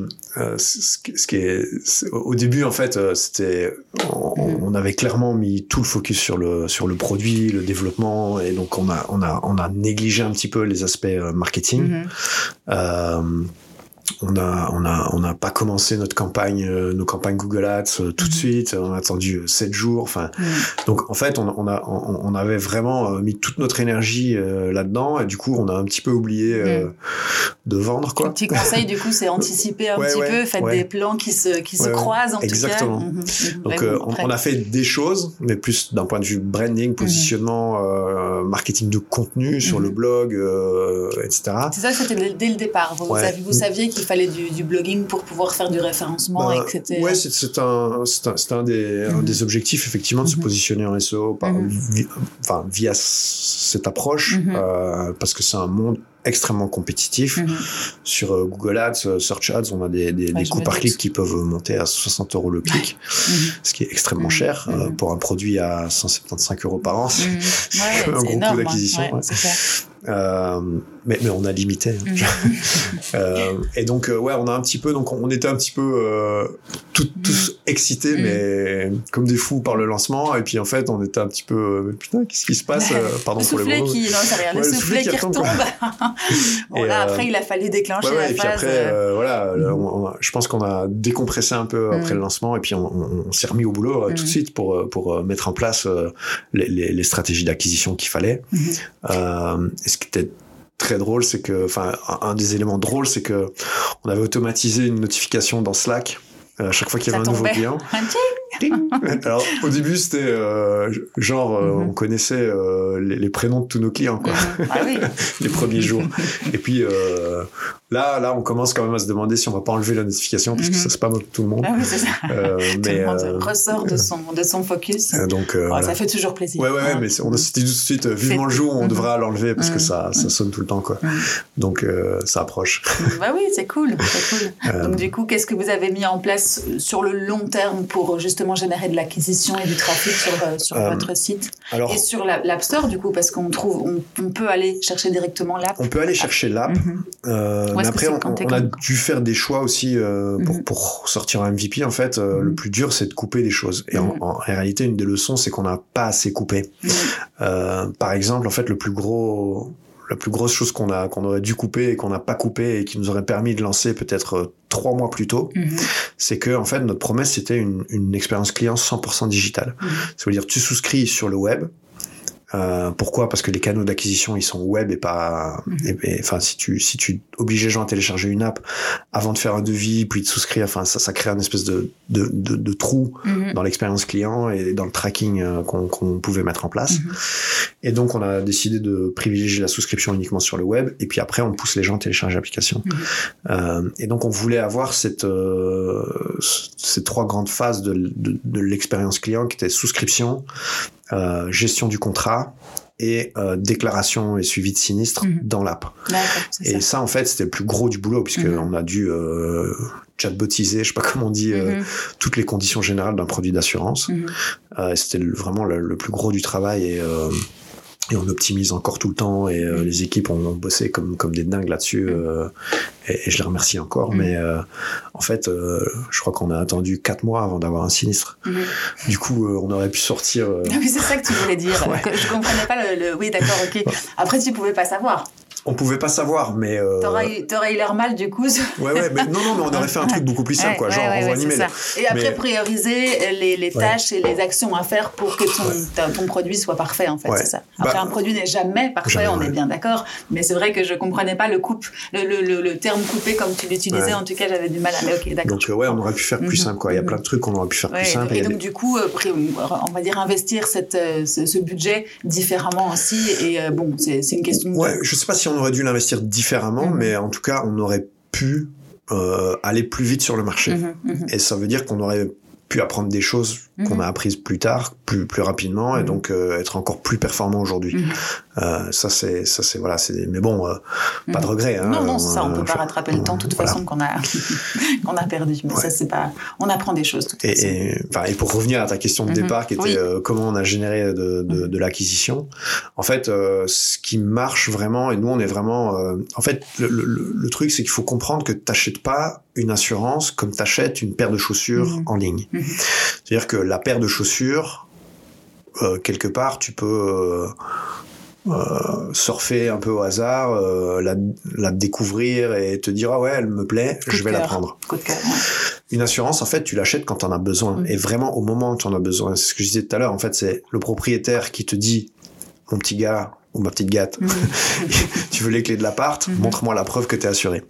ce qui ce qui est, au début, en fait, c'était, on, Mhm. on avait clairement mis tout le focus sur le sur le produit, le développement, et donc on a on a on a négligé un petit peu les aspects marketing. Mhm. Euh, on a on a on n'a pas commencé notre campagne euh, nos campagnes Google Ads euh, tout de Mhm. suite on a attendu euh, sept jours enfin Mhm. donc en fait on, on a on, on avait vraiment euh, mis toute notre énergie euh, là-dedans et du coup on a un petit peu oublié euh, Mhm. De vendre Un quoi petit conseil, du coup, c'est anticiper un Ouais, petit ouais, peu, faites ouais. des plans qui se, qui se croisent en Exactement. tout cas. Mhm. Mhm. Donc euh, on, a fait des choses, mais plus d'un point de vue branding, positionnement, euh, marketing de contenu sur Mhm. le blog, euh, etc. C'est ça, c'était dès, le départ. Vous, saviez, vous saviez qu'il fallait du, du blogging pour pouvoir faire du référencement Bah, et que ouais, c'est c'est un, c'est un, c'est un des, un Mhm. des objectifs effectivement de se Mhm. positionner en SEO, par, Mhm. vi- enfin via cette approche Mhm. euh, parce que c'est un monde extrêmement compétitif. Mhm. Sur euh, Google Ads, euh, Search Ads, on a des, des, Ouais, des je coûts par clic qui peuvent monter à 60 euros le clic, Mhm. ce qui est extrêmement Mhm. cher euh, pour un produit à 175 euros par an. c'est-. Ouais, un gros coût énorme. d'acquisition, ouais. Euh, mais, mais on a limité. hein. Mhm. Euh, et donc euh, ouais, on a un petit peu, donc on était un petit peu euh, tout- tous excités, Mhm. mais comme des fous par le lancement. Et puis en fait, on était un petit peu putain, qu'est-ce qui se passe Pardon le pour les mots. qui, non, rien, Ouais, le soufflet qui retombe. bon, Et, là, après, il a fallu déclencher Ouais, ouais, la et puis phase. après, voilà, là, Mhm. on- on a- je pense qu'on a décompressé un peu après Mhm. le lancement et puis on, s'est remis au boulot tout de Mhm. suite pour pour mettre en place les, les, les stratégies d'acquisition qu'il fallait. Mhm. Euh, ce qui était très drôle, c'est que, enfin, un, des éléments drôles, c'est que on avait automatisé une notification dans Slack euh, à chaque fois qu'il y Ça avait un nouveau client. Alors au début c'était euh, genre euh, Mhm. on connaissait euh, les, les prénoms de tous nos clients quoi, Mhm. Ah oui. les premiers jours. Et puis là là on commence quand même à se demander si on va pas enlever la notification parce que Mhm. ça spamme tout le monde. Ah oui, c'est ça. Euh, Tout mais le monde ressort de son, de son focus. donc Oh, voilà. Ça fait toujours plaisir. Ouais, ouais, ouais, hein. mais on a dit tout de suite, vivement le jour on devra l'enlever parce que ça, ça sonne tout le temps, quoi. Donc, ça approche. Bah oui, c'est cool, cool. Donc du coup, qu'est-ce que vous avez mis en place sur le long terme pour justement générer de l'acquisition et du trafic sur, euh, sur Euh, votre site alors, et sur la- l'App Store du coup parce qu'on trouve, on, on peut aller chercher directement l'app. on peut aller chercher l'app, Mhm. euh, mais après, on, a dû faire des choix aussi euh, pour, Mhm. pour sortir un MVP. En fait, Mhm. le plus dur, c'est de couper des choses. Et en, en réalité, une des leçons, c'est qu'on n'a pas assez coupé. Par exemple, en fait, le plus gros, la plus grosse chose qu'on a, qu'on aurait dû couper et qu'on n'a pas coupé et qui nous aurait permis de lancer peut-être euh, trois mois plus tôt, Mhm. c'est que en fait notre promesse c'était une, une expérience client 100% digitale. Mhm. Ça veut dire tu souscris sur le web. Euh, pourquoi? Parce que les canaux d'acquisition ils sont web et pas. Mhm. et- et- Enfin, si tu si tu obliges les gens à télécharger une app avant de faire un devis puis de souscrire, enfin ça ça crée un espèce de de, de, de trou Mhm. dans l'expérience client et dans le tracking euh, qu'on pouvait mettre en place. Mhm. Et donc on a décidé de privilégier la souscription uniquement sur le web et puis après on pousse les gens à télécharger l'application. Euh, et donc on voulait avoir cette euh, ces trois grandes phases de, de, de l'expérience client qui étaient souscription, euh, gestion du contrat et euh, déclaration et suivi de sinistre Mhm. dans l'app. Et ça. ça en fait c'était le plus gros du boulot puisque Mhm. on a dû euh, chatbotiser, je sais pas comment on dit, euh, Mhm. toutes les conditions générales d'un produit d'assurance. Mhm. Euh, c'était vraiment le, le plus gros du travail et, euh, et on optimise encore tout le temps et euh, les équipes ont, bossé comme, comme des dingues là-dessus euh, et, et je les remercie encore. Mhm. Mais euh, en fait, euh, je crois qu'on a attendu quatre mois avant d'avoir un sinistre. Mhm. Du coup, euh, on aurait pu sortir. euh, oui, c'est ça que tu voulais dire. Ouais. Je comprenais pas le, le- Oui, d'accord, ok. Après, tu pouvais pas savoir. On pouvait pas savoir, mais euh, T'aurais eu, l'air mal du coup. ouais, ouais, mais non, non, mais on aurait fait un truc beaucoup plus simple, Ouais, quoi. Genre, ouais, ouais, ça. Et après, prioriser les, les tâches et les actions à faire pour que ton, ton produit soit parfait, en fait, c'est ça. Après, Bah, un produit n'est jamais parfait, jamais, on est bien d'accord, mais c'est vrai que je comprenais pas le coupe, le, le, le, le terme coupé comme tu l'utilisais, en tout cas, j'avais du mal à... Mais ok, d'accord. Donc, euh, ouais, on aurait pu faire plus Mhm. simple, quoi. Il y a Mhm. plein de trucs qu'on aurait pu faire plus simple. et donc des- du coup, euh, on va dire investir cette, euh, ce, ce budget différemment aussi. Et bon, c'est une question. de- Ouais, je sais pas si on aurait dû l'investir différemment, Mhm. mais en tout cas, on aurait pu euh, aller plus vite sur le marché. Mhm, mhm. Et ça veut dire qu'on aurait pu apprendre des choses qu'on Mhm. a apprises plus tard, plus plus rapidement, et Mhm. donc euh, être encore plus performant aujourd'hui. Mhm. Euh, ça c'est ça c'est voilà, c'est mais bon, euh, pas de regret. Hein, Non, non, ça, on Euh, peut pas rattraper le temps, de toute voilà. façon, qu'on a, qu'on a perdu. Mais Ouais. ça, c'est pas. On apprend des choses, de toute façon. Et, et, enfin, et pour revenir à ta question de départ, qui était Oui. euh, comment on a généré de, de, de l'acquisition, en fait, euh, ce qui marche vraiment, et nous on est vraiment, euh, en fait, le, le, le truc c'est qu'il faut comprendre que t'achètes pas une assurance comme t'achètes une paire de chaussures en ligne. C'est-à-dire que la paire de chaussures, euh, quelque part, tu peux euh, euh, surfer un peu au hasard, euh, la, la découvrir et te dire ah ouais, elle me plaît, Coup je vais la prendre. Coup de cœur, ouais. Une assurance, en fait, tu l'achètes quand tu en as besoin. Mhm. Et vraiment, au moment où tu en as besoin. C'est ce que je disais tout à l'heure. En fait, c'est le propriétaire qui te dit, mon petit gars ou ma petite gâte, Mhm. tu veux les clés de l'appart, Mhm. montre-moi la preuve que tu es assuré.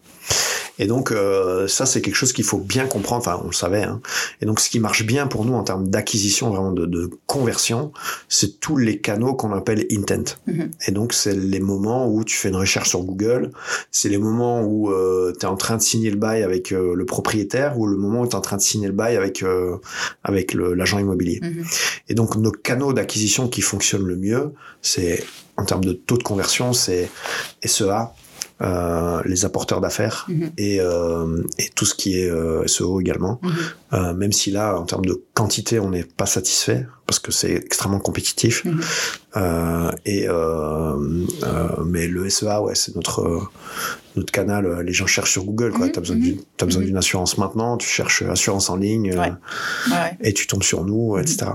Et donc euh, ça c'est quelque chose qu'il faut bien comprendre. Enfin, on le savait. Hein. Et donc ce qui marche bien pour nous en termes d'acquisition, vraiment de, de conversion, c'est tous les canaux qu'on appelle intent. Mhm. Et donc c'est les moments où tu fais une recherche sur Google, c'est les moments où euh, tu es en train de signer le bail avec euh, le propriétaire ou le moment où tu es en train de signer le bail avec euh, avec l'agent immobilier. Mhm. Et donc nos canaux d'acquisition qui fonctionnent le mieux, c'est en termes de taux de conversion, c'est SEA, euh, les apporteurs d'affaires Mhm. et, euh, et tout ce qui est euh, SEO également. Mhm. Euh, même si là, en termes de quantité, on n'est pas satisfait parce que c'est extrêmement compétitif. Mhm. Euh, et euh, euh, mais le SEA, ouais, c'est notre notre canal. Les gens cherchent sur Google. Quoi. Mhm, T'as besoin d'une besoin d'une assurance maintenant. Tu cherches assurance en ligne. Ouais. Ouais. et tu tombes sur nous, etc.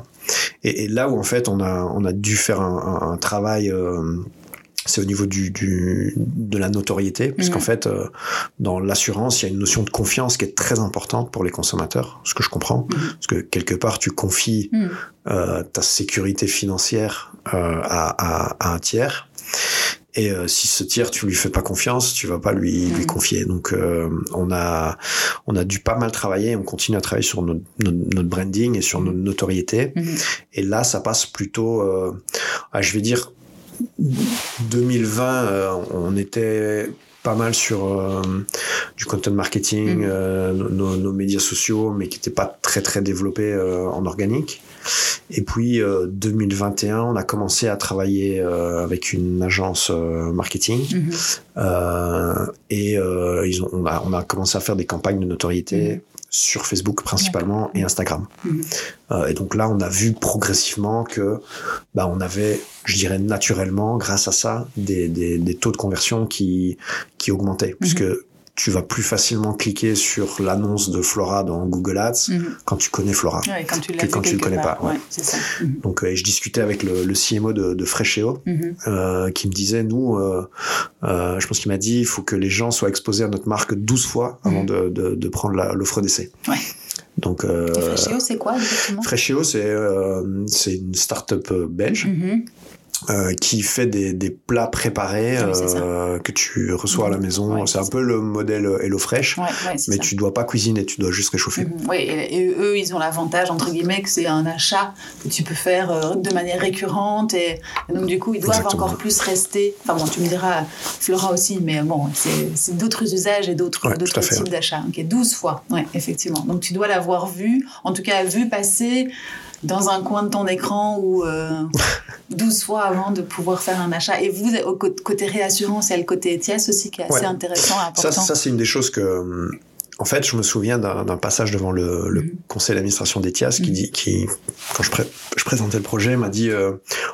Et, et là où en fait on a on a dû faire un, un- un travail, euh, c'est au niveau du, du de la notoriété, puisqu'en Mhm. fait euh, dans l'assurance il y a une notion de confiance qui est très importante pour les consommateurs, ce que je comprends, Mhm. parce que quelque part tu confies Mhm. euh, ta sécurité financière euh, à, à, à un tiers. Et euh, si ce tiers tu lui fais pas confiance, tu vas pas lui lui Mhm. confier. Donc euh, on a on a dû pas mal travailler, on continue à travailler sur notre, notre, notre branding et sur notre notoriété. Et là, ça passe plutôt, euh, à, je vais dire, 2020, euh, on était pas mal sur euh, du content marketing, Mhm. euh, nos, nos médias sociaux, mais qui n'étaient pas très très développés euh, en organique. Et puis euh, 2021, on a commencé à travailler avec une agence marketing Mhm. euh, et ils ont, on, a, on a commencé à faire des campagnes de notoriété Mhm. Sur Facebook principalement et Instagram. Mhm. Euh, et donc là, on a vu progressivement que bah, on avait, je dirais naturellement, grâce à ça, des, des, des taux de conversion qui, qui augmentaient. Puisque tu vas plus facilement cliquer sur l'annonce de Flora dans Google Ads Mhm. quand tu connais Flora. Ouais, quand tu l'as Que quand tu le quelque connais part. pas, ouais. ça. Mhm. Donc, euh, et je discutais avec le, le CMO de, de Fresheo, Mhm. euh, qui me disait, nous, euh, je pense qu'il m'a dit, il faut que les gens soient exposés à notre marque 12 fois avant de, de, de prendre l'offre d'essai. Ouais. Donc, Et Freshio, c'est quoi exactement? Fresheo, c'est une start-up belge. Euh, qui fait des, des plats préparés oui, euh, que tu reçois à la maison. Ouais, c'est un peu le modèle HelloFresh, Ouais, mais ça. tu dois pas cuisiner, tu dois juste réchauffer. Mhm. Oui, et, et eux, ils ont l'avantage, entre guillemets, que c'est un achat que tu peux faire euh, de manière récurrente. Et, et donc, du coup, ils doivent Exactement. encore plus rester. Enfin, bon, tu me diras, Flora aussi, mais bon, c'est d'autres usages et d'autres types d'achats. Ok, 12 fois, ouais, effectivement. Donc, tu dois l'avoir vu, en tout cas, vu passer dans un coin de ton écran ou euh, 12 fois avant de pouvoir faire un achat. Et vous, au cô- côté réassurance, il y a le côté ETIAS aussi qui est assez Ouais. intéressant, Ça, important. ça c'est une des choses que. En fait, je me souviens d'un passage devant le, le Mhm. conseil d'administration d'ETIAS qui Mhm. dit, qui, quand je, pré- je présentais le projet, m'a dit euh,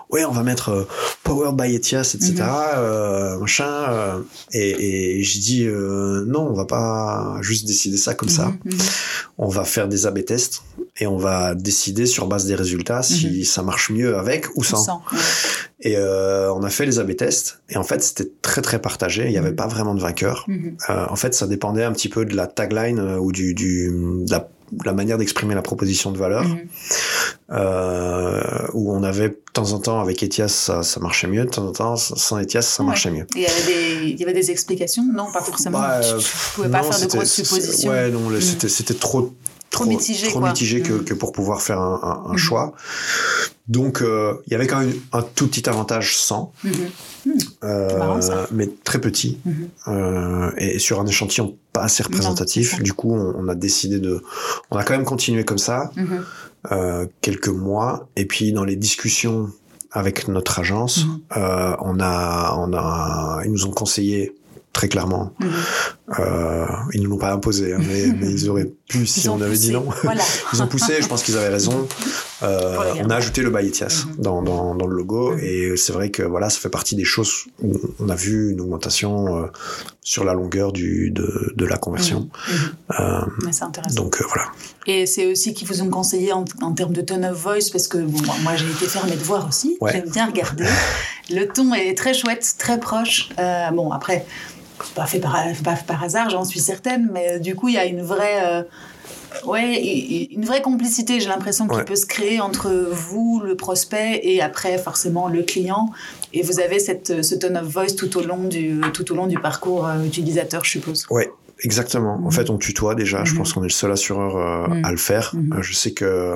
Ouais, on va mettre euh, Powered by ETIAS, etc. Mhm. euh, machin. euh, et et j'ai dit euh, Non, on va pas juste décider ça comme ça. On va faire des A-B tests et on va décider sur base des résultats si ça marche mieux avec ou sans. Sans, ouais. Et euh, on a fait les A-B tests et en fait c'était très très partagé. Il n'y avait Mhm. pas vraiment de vainqueur. Mhm. Euh, en fait, ça dépendait un petit peu de la tagline euh, ou du, du de la, de la manière d'exprimer la proposition de valeur. Mhm. Où on avait de temps en temps avec Etias ça, ça marchait mieux, de temps en temps sans Etias ça Ouais. marchait mieux. Il y, avait des, il y avait des explications? Non, pas forcément. Bah, tu, tu pouvais pas faire de grosses suppositions. Ouais, non, Mhm. c'était c'était trop Trop mitigé, trop quoi. mitigé que, Mhm. que pour pouvoir faire un, un- un Mhm. choix. Donc euh, il y avait quand même un tout petit avantage sans, Mhm. euh, marrant, mais très petit. Mhm. Euh, et sur un échantillon pas assez représentatif. du coup, on, on a décidé de, on a quand même continué comme ça quelques mois. Et puis dans les discussions avec notre agence, on a, on a, ils nous ont conseillé très clairement. Euh, ils nous l'ont pas imposé, hein, mais, mais ils auraient pu si Ils on avait dit non. Voilà. Ils ont poussé, je pense qu'ils avaient raison. Euh, on a ajouté le Baïtias Mhm. dans, dans, dans le logo Mhm. et c'est vrai que voilà, ça fait partie des choses où on a vu une augmentation euh, sur la longueur du, de, de la conversion. Mhm. C'est intéressant. donc voilà. Et c'est aussi qu'ils vous ont conseillé en, en termes de tone of voice, parce que bon, moi, j'ai été faire mes devoirs aussi, Ouais. j'aime bien regarder. Le ton est très chouette, très proche. Bon, après, pas fait par, c'est pas fait par hasard, j'en suis certaine, mais euh, du coup, il y a une vraie. euh, Ouais, une vraie complicité, j'ai l'impression, qui Ouais. peut se créer entre vous, le prospect, et après, forcément, le client. Et vous avez cette, ce tone of voice tout au long du, tout au long du parcours euh, utilisateur, je suppose. Ouais, exactement. En Mhm. fait, on tutoie déjà. Je Mhm. pense qu'on est le seul assureur euh, Mhm. à le faire. Je sais que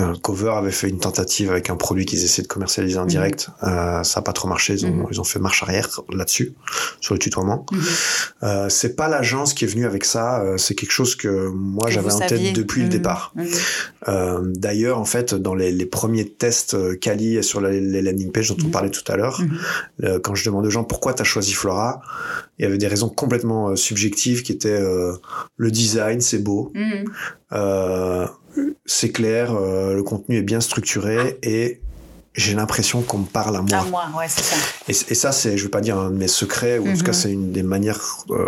euh, Cover avait fait une tentative avec un produit qu'ils essaient de commercialiser en Mhm. direct. Euh, ça a pas trop marché. Ils ont, Mhm. ils ont fait marche arrière là-dessus, sur le tutoiement. Mhm. Euh, c'est pas l'agence qui est venue avec ça. euh, c'est quelque chose que moi j'avais en saviez. tête depuis le Mhm. départ. Euh, D'ailleurs, en fait, dans les, les premiers tests quali sur les landing pages dont on parlait tout à l'heure, quand je demandais aux gens pourquoi tu as choisi Flora, il y avait des raisons complètement subjectives qui étaient euh, le design, c'est beau, euh, c'est clair, euh, le contenu est bien structuré et j'ai l'impression qu'on me parle à moi. À moi, ouais, c'est ça. Et, et ça, c'est, je veux pas dire un de mes secrets, ou en tout cas, Mhm. c'est une des manières euh,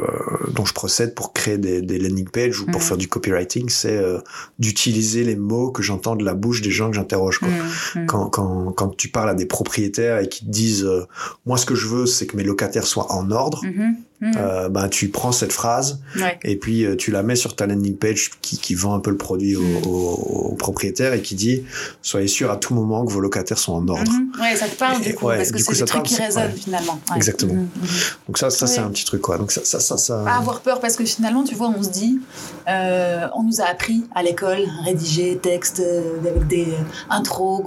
dont je procède pour créer des, des landing pages ou pour Mhm. faire du copywriting, c'est euh, d'utiliser les mots que j'entends de la bouche des gens que j'interroge. Mhm. Quand, quand, quand tu parles à des propriétaires et qui te disent euh, moi ce que je veux c'est que mes locataires soient en ordre Mhm. euh, bah tu prends cette phrase Ouais. et puis euh, tu la mets sur ta landing page qui, qui vend un peu le produit au, Mhm. au- au propriétaire et qui dit soyez sûr à tout moment que vos locataires sont en ordre Mhm. Ouais, ça te parle Et- du coup, ouais, parce que c'est trucs parle, qui ouais. finalement. Exactement. Mhm. Mhm. donc ça ça c'est un petit truc quoi donc ça ça ça, ça... Pas avoir peur parce que finalement, tu vois, on se dit, euh, on nous a appris à l'école, rédiger texte euh, avec des euh, intros,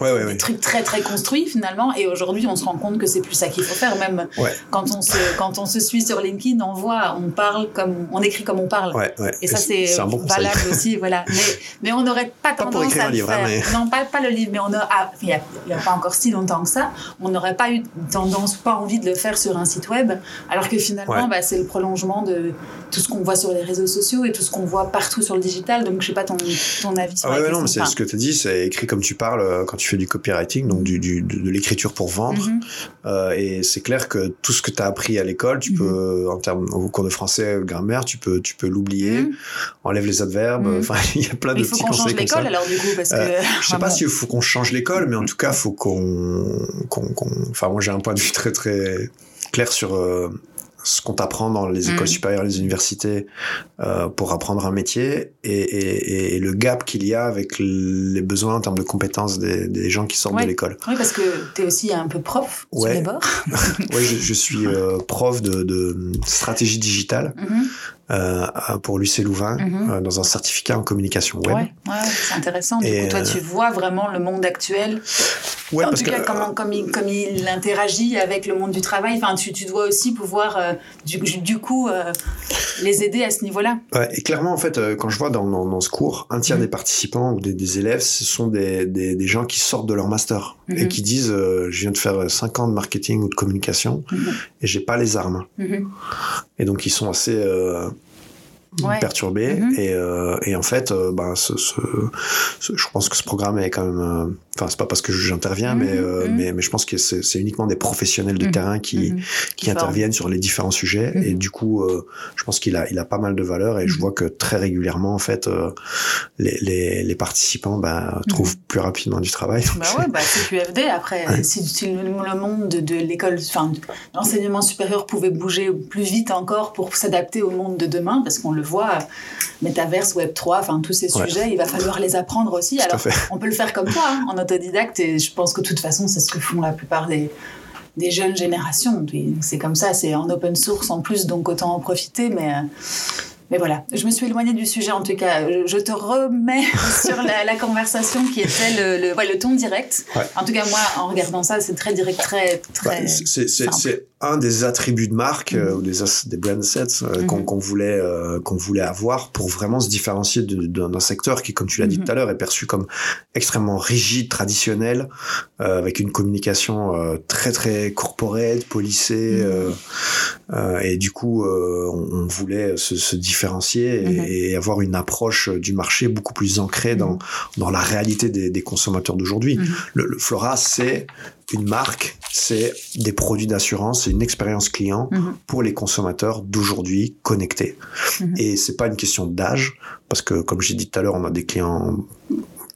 des trucs très très construits finalement. Et aujourd'hui, on se rend compte que c'est plus ça qu'il faut faire. Même quand on se quand on se suit sur LinkedIn, on voit, on parle comme, on écrit comme on parle. ouais ouais Et ça, c'est bon valable aussi, voilà. Mais, mais on n'aurait pas Pas pour tendance écrire à un livre, hein, faire. Non, pas, pas le livre, mais on a, ah, il n'y a, pas encore si longtemps que ça, on n'aurait pas eu tendance, pas envie de le faire sur un site web, alors que finalement, Ouais. bah, c'est le prolongement de tout ce qu'on voit sur les réseaux sociaux et tout ce qu'on voit partout sur le digital. Donc, je sais pas ton, ton avis sur Ah ouais, non, mais c'est ce que tu as dit, c'est écrit comme tu parles euh, quand tu fais du copywriting, donc du, du, de, de l'écriture pour vendre. Mhm. Euh, et c'est clair que tout ce que tu as appris à l'école, tu Mhm. peux, en termes, au cours de français, grammaire, tu peux, tu peux l'oublier, Mhm. enlève les adverbes, Mhm. enfin, il y a plein de Il faut petits qu'on conseils change comme ça. l'école alors du coup, parce que. Euh, Je sais pas s'il faut qu'on change l'école, mais en tout cas, faut qu'on, qu'on, qu'on- enfin, moi, j'ai un point de vue très, très clair sur, euh, ce qu'on t'apprend dans les écoles Mhm. supérieures, les universités, euh, pour apprendre un métier, et, et, et le gap qu'il y a avec les besoins en termes de compétences des, des gens qui sortent Ouais. de l'école. Oui, parce que tu es aussi un peu prof sur Ouais. les bords. Ouais, je, je suis euh, prof de, de stratégie digitale Mhm. Euh, pour l'UC Louvain Mhm. euh, dans un certificat en communication web. Ouais, ouais, c'est intéressant. Du Et, coup, toi, euh, tu vois vraiment le monde actuel. Ouais, en parce tout que cas, comment, comme, il, comme il interagit avec le monde du travail. Enfin, tu, tu dois aussi pouvoir, euh, du, du coup, euh, les aider à ce niveau-là. Ouais, et clairement, en fait, euh, quand je vois dans, dans, dans ce cours, un tiers Mhm. des participants ou des, des élèves, ce sont des, des, des gens qui sortent de leur master et Mhm. qui disent euh, Je viens de faire 5 ans de marketing ou de communication et j'ai pas les armes. Et donc, ils sont assez euh, Ouais. perturbés. Mhm. Et, euh, et en fait, ce, ce, ce- je pense que ce programme est quand même. Enfin, c'est pas parce que j'interviens, mais, euh, Mhm. mais, mais je pense que c'est uniquement des professionnels de Mhm. terrain qui, qui Qui interviennent sur les différents sujets et du coup euh, je pense qu'il a il a pas mal de valeur et je vois que très régulièrement en fait euh, les, les, les participants bah, trouvent plus rapidement du travail Bah c'est- ouais, bah, c'est QFD. Après, Ouais. si, si le, monde de, de l'école, enfin, de l'enseignement supérieur pouvait bouger plus vite encore pour s'adapter au monde de demain, parce qu'on le voit, Metaverse, Web3, enfin, tous ces Ouais. sujets, il va falloir les apprendre aussi. Tout à Alors, fait. on peut le faire comme toi, hein, en autodidacte, et je pense que de toute façon, c'est ce que font la plupart des, des jeunes générations. C'est comme ça, c'est en open source en plus, donc autant en profiter, mais. Mais voilà, je me suis éloignée du sujet en tout cas. Je- te remets sur la, la conversation qui était le, le, ouais, le ton direct. Ouais. En tout cas, moi, en regardant ça, c'est très direct, très. très Bah, c'est un des attributs de marque euh, Mhm. ou des, brand sets euh, qu'on Mhm. qu'on voulait euh, qu'on voulait avoir pour vraiment se différencier d'un secteur qui comme tu l'as dit Mhm. tout à l'heure est perçu comme extrêmement rigide traditionnel avec une communication très très corporate policée et du coup on, on voulait se, se différencier et, Mhm. et avoir une approche du marché beaucoup plus ancrée dans dans la réalité des, des consommateurs d'aujourd'hui Mhm. le, le Flora, c'est une marque, c'est des produits d'assurance, c'est une expérience client Mhm. pour les consommateurs d'aujourd'hui connectés. Mhm. Et c'est pas une question d'âge, parce que comme j'ai dit tout à l'heure, on a des clients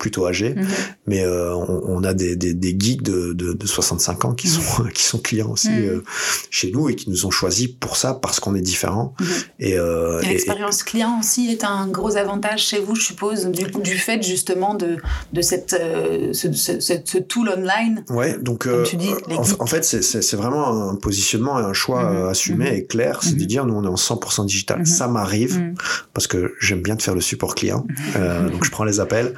plutôt âgés, Mhm. mais euh, on, on a des, des, des geeks de, de, de 65 ans qui sont qui sont clients aussi Mhm. euh, chez nous et qui nous ont choisis pour ça parce qu'on est différents. Mhm. Et, euh, Et et- L'expérience client aussi est un gros avantage chez vous, je suppose, du, du fait justement de, de cette, euh, ce, ce, ce- ce tool online. Ouais, donc Comme euh, tu dis, les en, en fait c'est- c'est vraiment un positionnement et un choix Mhm, assumé mhm. et clair, c'est de Mhm. dire nous on est en 100% digital. Mhm. Ça m'arrive Mhm. parce que j'aime bien de faire le support client, euh, donc je prends les appels.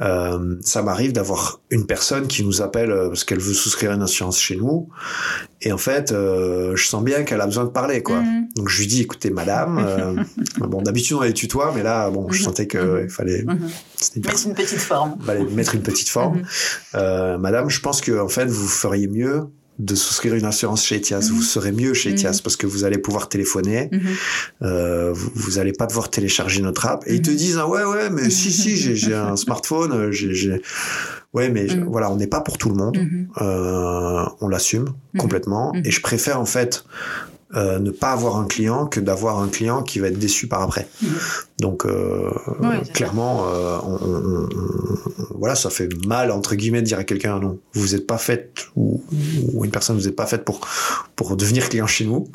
Euh, ça m'arrive d'avoir une personne qui nous appelle euh, parce qu'elle veut souscrire une assurance chez nous et en fait euh, je sens bien qu'elle a besoin de parler quoi. Mhm. Donc je lui dis écoutez madame, euh, bon d'habitude on les tutoie mais là bon je Mhm. sentais qu'il fallait c'était une c'est une petite forme. fallait mettre une petite forme. Mhm. Euh, madame, je pense que en fait, vous feriez mieux de souscrire une assurance chez Etias. Mhm. Vous serez mieux chez Mhm. Etias parce que vous allez pouvoir téléphoner, Mhm. euh, vous, vous allez pas devoir télécharger notre app. Et ils te disent, ah ouais, ouais, mais si, si, j'ai, j'ai un smartphone, euh, j'ai. Ouais, mais voilà, on n'est pas pour tout le monde. Euh, on l'assume complètement. Et je préfère en fait euh, ne pas avoir un client que d'avoir un client qui va être déçu par après. Mhm. Donc euh, Ouais, clairement, euh, on, on- on- voilà, ça fait mal entre guillemets de dire à quelqu'un non, vous n'êtes pas faite ou, ou une personne vous n'êtes pas faite pour pour devenir client chez nous.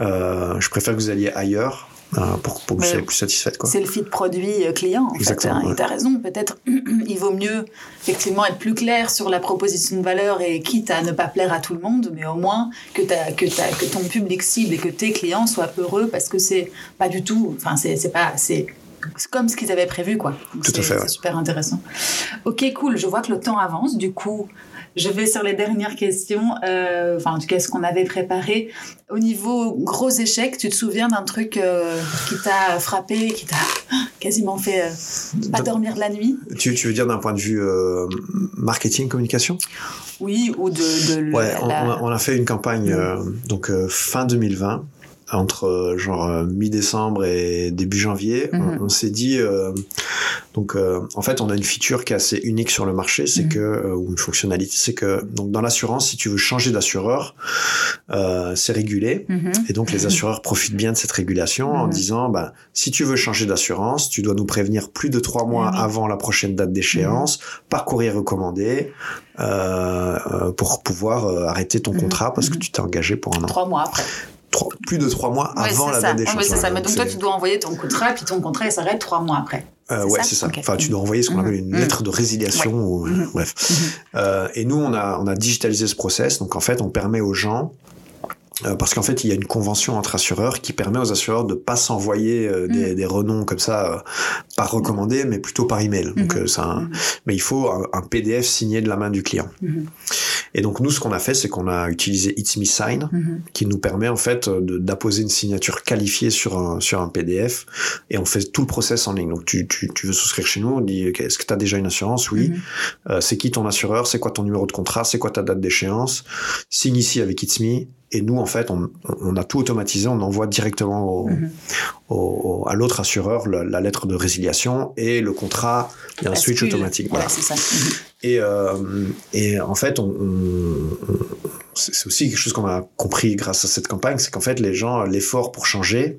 Euh, je préfère que vous alliez ailleurs pour, pour que vous soyez plus satisfaite. C'est le fit produit euh, client, en Exactement, fait. hein. ouais. Et t'as raison, peut-être il vaut mieux effectivement être plus clair sur la proposition de valeur et quitte à ne pas plaire à tout le monde, mais au moins que, t'as- que, t'as- que ton public cible et que tes clients soient heureux parce que c'est pas du tout, enfin c'est pas, c'est c'est comme ce qu'ils avaient prévu quoi. Donc Tout à c'est- fait, ouais. Super intéressant. Ok, cool. Je vois que le temps avance. Du coup, je vais sur les dernières questions. Euh, enfin, en tout cas, ce qu'on avait préparé. Au niveau gros échec, tu te souviens d'un truc euh, qui t'a frappé, qui t'a quasiment fait euh, pas dormir de la nuit? Tu, tu veux dire d'un point de vue marketing, communication? Oui, ou de, de Ouais, la- on, on a, fait une campagne Mm. donc fin 2020 entre euh, genre euh, mi-décembre et début janvier, Mhm. on, on s'est dit euh, donc euh, en fait on a une feature qui est assez unique sur le marché, c'est Mhm. que euh, ou une fonctionnalité, c'est que donc dans l'assurance si tu veux changer d'assureur, euh, c'est régulé. Mhm. Et donc les assureurs profitent bien de cette régulation en disant bah si tu veux changer d'assurance, tu dois nous prévenir plus de trois mois avant la prochaine date d'échéance par courrier recommandé pour pouvoir arrêter ton contrat parce que tu t'es engagé pour un an. trois mois après. Plus de trois mois Ouais, avant la ça. date Ouais, d'échéance. mais c'est ça. Mais donc toi, tu dois envoyer ton contrat, puis ton contrat il s'arrête trois mois après. Euh, ouais, c'est ça. Enfin, tu dois envoyer ce qu'on Mhm. appelle une Mhm. lettre de résiliation ou Mhm. bref. Euh, et nous, on a on a digitalisé ce process. Donc en fait, on permet aux gens euh, parce qu'en fait, il y a une convention entre assureurs qui permet aux assureurs de pas s'envoyer euh, des, des renoms comme ça euh, par recommandé, mais plutôt par email. Donc, Mhm. euh, c'est un- Mhm. mais il faut un, un PDF signé de la main du client. Mhm. Et donc nous, ce qu'on a fait, c'est qu'on a utilisé It's Me Sign, qui nous permet en fait d'apposer une signature qualifiée sur un, sur un PDF, et on fait tout le process en ligne. Donc tu, tu, tu veux souscrire chez nous, on dit est-ce que tu as déjà une assurance? Oui. Euh, c'est qui ton assureur? C'est quoi ton numéro de contrat? C'est quoi ta date d'échéance? Signe ici avec It's Me. Et nous, en fait, on, on a tout automatisé, on envoie directement au, Mhm. au- au- à l'autre assureur la, la lettre de résiliation et le contrat, il y a un switch automatique. Voilà, ça. Mhm. Et, euh, et en fait, on, on- on- c'est aussi quelque chose qu'on a compris grâce à cette campagne, c'est qu'en fait, les gens, l'effort pour changer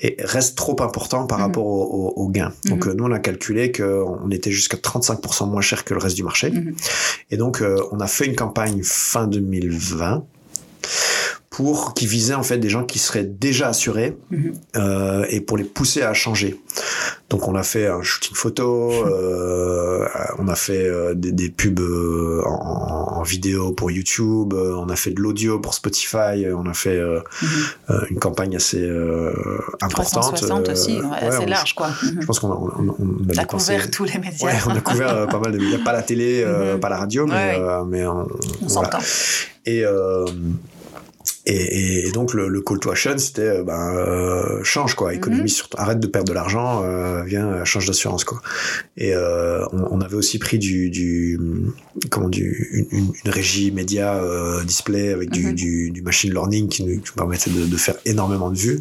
est- reste trop important par Mhm. rapport au, au- au gain. Donc, euh, nous, on a calculé qu'on était jusqu'à 35% moins cher que le reste du marché. Et donc, euh, on a fait une campagne fin 2020 pour qui visait en fait des gens qui seraient déjà assurés Mhm. euh, et pour les pousser à changer. Donc on a fait un shooting photo, euh, on a fait euh, des, des pubs en, en vidéo pour YouTube, on a fait de l'audio pour Spotify, on a fait euh, Mhm. euh, une campagne assez euh, importante. 360 euh, aussi, ouais, assez on- large quoi. Je pense qu'on a, on, a- on a T'as dépensé- couvert tous les médias. Ouais, on a couvert euh, pas mal de médias, pas la télé, euh, Mhm. pas la radio, mais, Ouais, ouais. euh, mais on, On voilà. s'entend. Et, euh, et, et donc le, le call to action, c'était euh, ben, euh, change quoi, économise, sur, arrête de perdre de l'argent, euh, viens change d'assurance quoi. Et euh, on, on avait aussi pris du, du comment du une, régie média display avec du, Mhm. du, du machine learning qui nous, qui nous permettait de, de faire énormément de vues.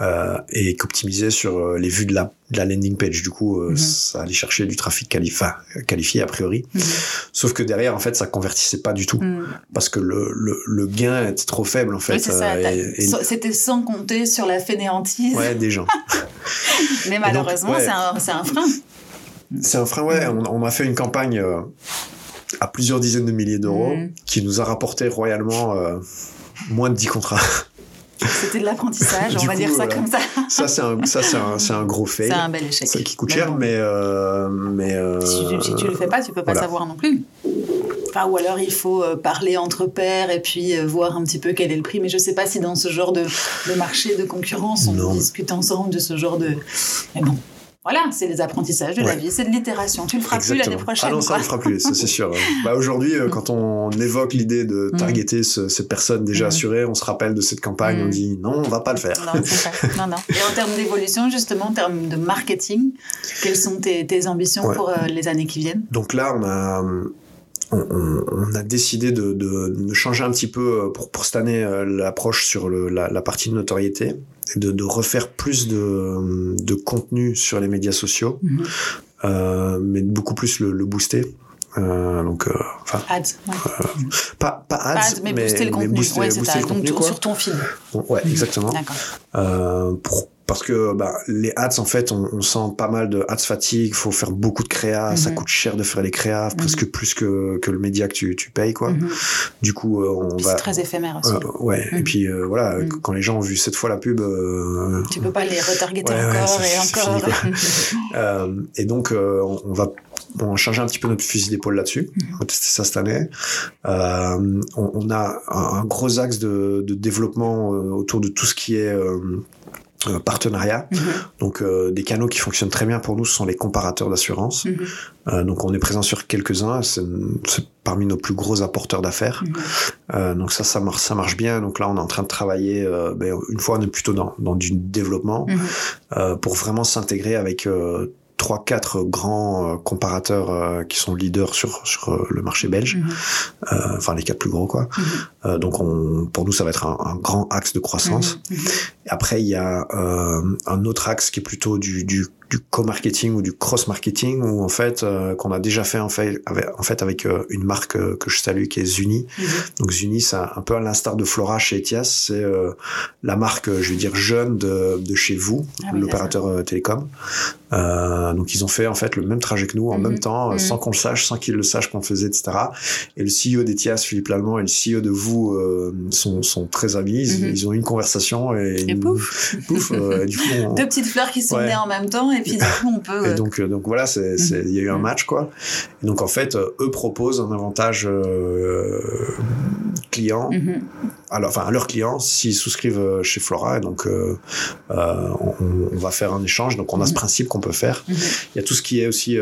Euh, et qu'optimisait sur euh, les vues de la, de la landing page. Du coup, euh, Mhm. ça allait chercher du trafic quali- qualifié a priori. Mhm. Sauf que derrière, en fait, ça convertissait pas du tout Mhm. parce que le, le, le gain était trop faible en fait. Oui, et- C'était sans compter sur la fainéantise. ouais, des gens. Mais malheureusement, ouais. c'est un, c'est un frein. C'est un frein, ouais. On, on, a fait une campagne à plusieurs dizaines de milliers d'euros qui nous a rapporté royalement moins de 10 contrats. C'était de l'apprentissage, on va coup, dire ça voilà. comme ça. ça, c'est un, ça, c'est un, c'est un gros fail. C'est un bel échec. Ça qui coûte cher, mais, euh, mais euh, Si tu, si tu le fais pas, tu peux pas voilà. savoir non plus. Enfin, ou alors il faut euh, parler entre pairs et puis euh, voir un petit peu quel est le prix. Mais je sais pas si dans ce genre de, de marché de concurrence, on Non. discute ensemble de ce genre de. Mais bon, voilà, c'est les apprentissages de la vie, c'est de l'itération. Tu le feras plus l'année Exactement. prochaine. Ah non, ça on le fera plus, ça c'est sûr. Bah, aujourd'hui, euh, quand on évoque l'idée de Mm. targeter ce- ces personnes déjà Mm. assurées, on se rappelle de cette campagne, Mm. on dit non, on va pas le faire. Non, non, non. Et en termes d'évolution, justement, en termes de marketing, quelles sont tes, tes ambitions Ouais. pour euh, les années qui viennent? Donc là, on a, on, on- on a décidé de, de- de changer un petit peu euh, pour, pour cette année euh, l'approche sur le, la, la partie de notoriété et de, de refaire plus de, de contenu sur les médias sociaux, Mhm. euh, mais beaucoup plus le, le booster. Euh, donc, euh, enfin, Ads. Ouais. pas, pas ads, Ads, mais, booster le contenu. booster, ouais, booster le sur ton feed. Bon, ouais, exactement. D'accord. Euh, pour, parce que bah, les ads, en fait, on, on sent pas mal de ads fatigue. faut faire beaucoup de créa. Ça Mhm. coûte cher de faire les créas, presque plus que, que le média que tu, tu payes, quoi. Mhm. Du coup, euh, on Puis va. C'est très éphémère aussi. Euh, ouais, et Mhm. puis euh, voilà, Mhm. quand les gens ont vu cette fois la pub, Tu peux pas les retargeter Ouais, ouais, encore et encore. et donc on, on va on changer un petit peu notre fusil d'épaule là-dessus. Mhm. On va tester ça cette année. On, on a un, un gros axe de, de développement autour de tout ce qui est euh, partenariat. Mhm. Donc euh, des canaux qui fonctionnent très bien pour nous, ce sont les comparateurs d'assurance. Mhm. Euh, donc on est présent sur quelques-uns, c'est parmi nos plus gros apporteurs d'affaires. Euh, donc ça, ça marche, ça marche bien. Donc là, on est en train de travailler. euh, ben, une fois, on est plutôt dans, dans du développement Mhm. euh, pour vraiment s'intégrer avec euh, trois, quatre grands euh, comparateurs euh, qui sont leaders sur sur euh, le marché belge. Enfin les quatre plus gros quoi. Donc on, pour nous, ça va être un, un grand axe de croissance. Après, il y a euh, un autre axe qui est plutôt du, du, du co-marketing ou du cross-marketing, où en fait, euh, qu'on a déjà fait en fait avec, en fait, avec euh, une marque euh, que je salue qui est Zuni. Mhm. Donc Zuni, c'est un, peu à l'instar de Flora chez Etias, c'est euh, la marque, je vais dire, jeune de, de chez vous, Ah oui, l'opérateur euh, télécom. Euh, donc ils ont fait en fait le même trajet que nous en Mhm. même temps, Mhm. sans qu'on le sache, sans qu'ils le sachent qu'on faisait, etc. Et le CEO d'Etias, Philippe Lallemand, et le CEO de vous euh, sont, sont très amis. Ils, ils ont eu une conversation et, Et pouf. pouf, euh, du coup, on- Deux petites fleurs qui sont Ouais. nées en même temps et puis du coup on peut. et euh, donc, euh, donc voilà, c'est, c'est- il y a eu un Mhm. match quoi. Et donc en fait, eux proposent un avantage client, mhm. alors enfin à leurs clients s'ils souscrivent chez Flora. Et donc on, on va faire un échange. Donc on a ce Mhm. principe qu'on peut faire. Mhm. Il y a tout ce qui est aussi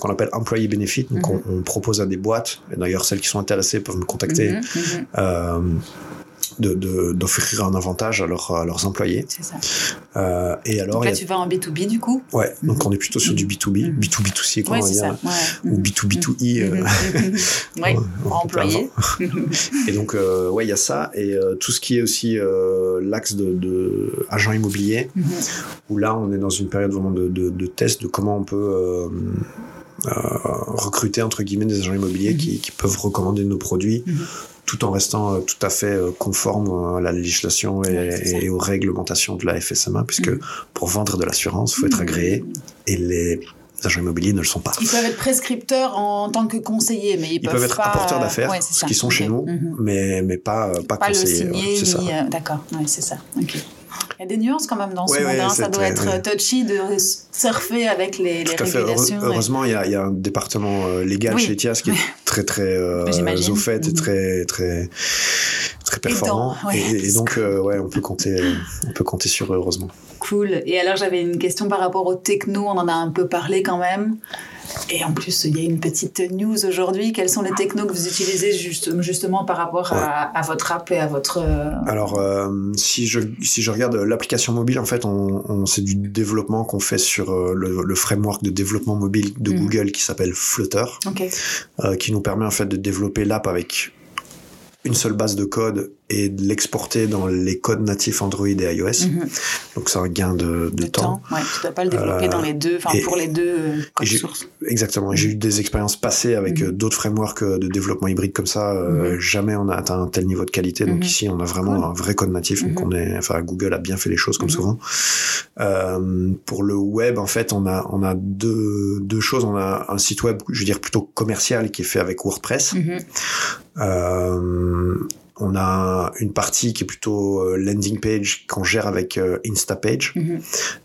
qu'on appelle employee benefit. Donc Mhm. on, on propose à des boîtes. Et d'ailleurs celles qui sont intéressées peuvent me contacter. Mhm. Euh, de, de- d'offrir un avantage à, leurs à leurs employés. C'est ça. Euh, et alors, Donc là a- tu vas en B2B du coup? ouais, donc Mhm. on est plutôt sur du B2B, Mhm. B2B2C, quoi, Ouais on va dire, ça. Ouais. ou Mhm. B2B2I. euh, Mhm. Ouais. on peut Employé. Et donc, euh, ouais, il y a ça. Et euh, tout ce qui est aussi euh, l'axe de, de agent immobilier, Mhm. où là, on est dans une période vraiment de, de, de test de comment on peut euh, euh, recruter, entre guillemets, des agents immobiliers Mhm. qui, qui peuvent recommander nos produits. Mhm. Tout en restant euh, tout à fait euh, conforme euh, à la législation et, aux réglementations de la FSMA, puisque Mhm. pour vendre de l'assurance, il faut être agréé, et les agents immobiliers ne le sont pas. Ils peuvent être prescripteurs en tant que conseillers, mais ils, Ils peuvent être pas... apporteurs d'affaires, Ouais, ce qui sont chez nous, Mhm. mais, mais pas, pas, Pas le conseillers. ouais, D'accord, ouais, c'est ça. Ok. Il y a des nuances quand même dans ce Ouais, monde. ouais, hein. Ça doit être ouais. touchy de surfer avec les, les régulations. ouais. Heureusement, il y a, il y a un département euh, légal Oui. chez Etias qui est très très euh, au fait et Mhm. très très très performant. Ouais. et, et donc euh, ouais, on peut compter on peut compter sur eux heureusement. Cool. Et alors, j'avais une question par rapport au techno. On en a un peu parlé quand même. Et en plus, il y a une petite news aujourd'hui. Quels sont les technos que vous utilisez juste, justement par rapport à, à votre app et à votre... euh, Alors euh, si je si je regarde l'application mobile en fait, on, on c'est du développement qu'on fait sur euh, le, le framework de développement mobile de Mhm. Google qui s'appelle Flutter. Euh, qui nous permet en fait de développer l'app avec une seule base de code et de l'exporter dans les codes natifs Android et iOS. Mhm. Donc c'est un gain de, de, De temps. Ouais, tu dois pas le développer Euh, dans les deux, enfin pour les deux euh, codes sources. Exactement. J'ai eu des expériences passées avec Mhm. euh, d'autres frameworks de développement hybride comme ça. euh, Mhm. Jamais on a atteint un tel niveau de qualité. Donc Mhm. ici, on a vraiment Cool. un vrai code natif. Donc on est, enfin, Google a bien fait les choses comme souvent. Pour le web, en fait, on a, on a deux, deux choses. On a un site web, je veux dire plutôt commercial, qui est fait avec WordPress. Euh, on a une partie qui est plutôt euh, landing page qu'on gère avec euh, Instapage, Mhm.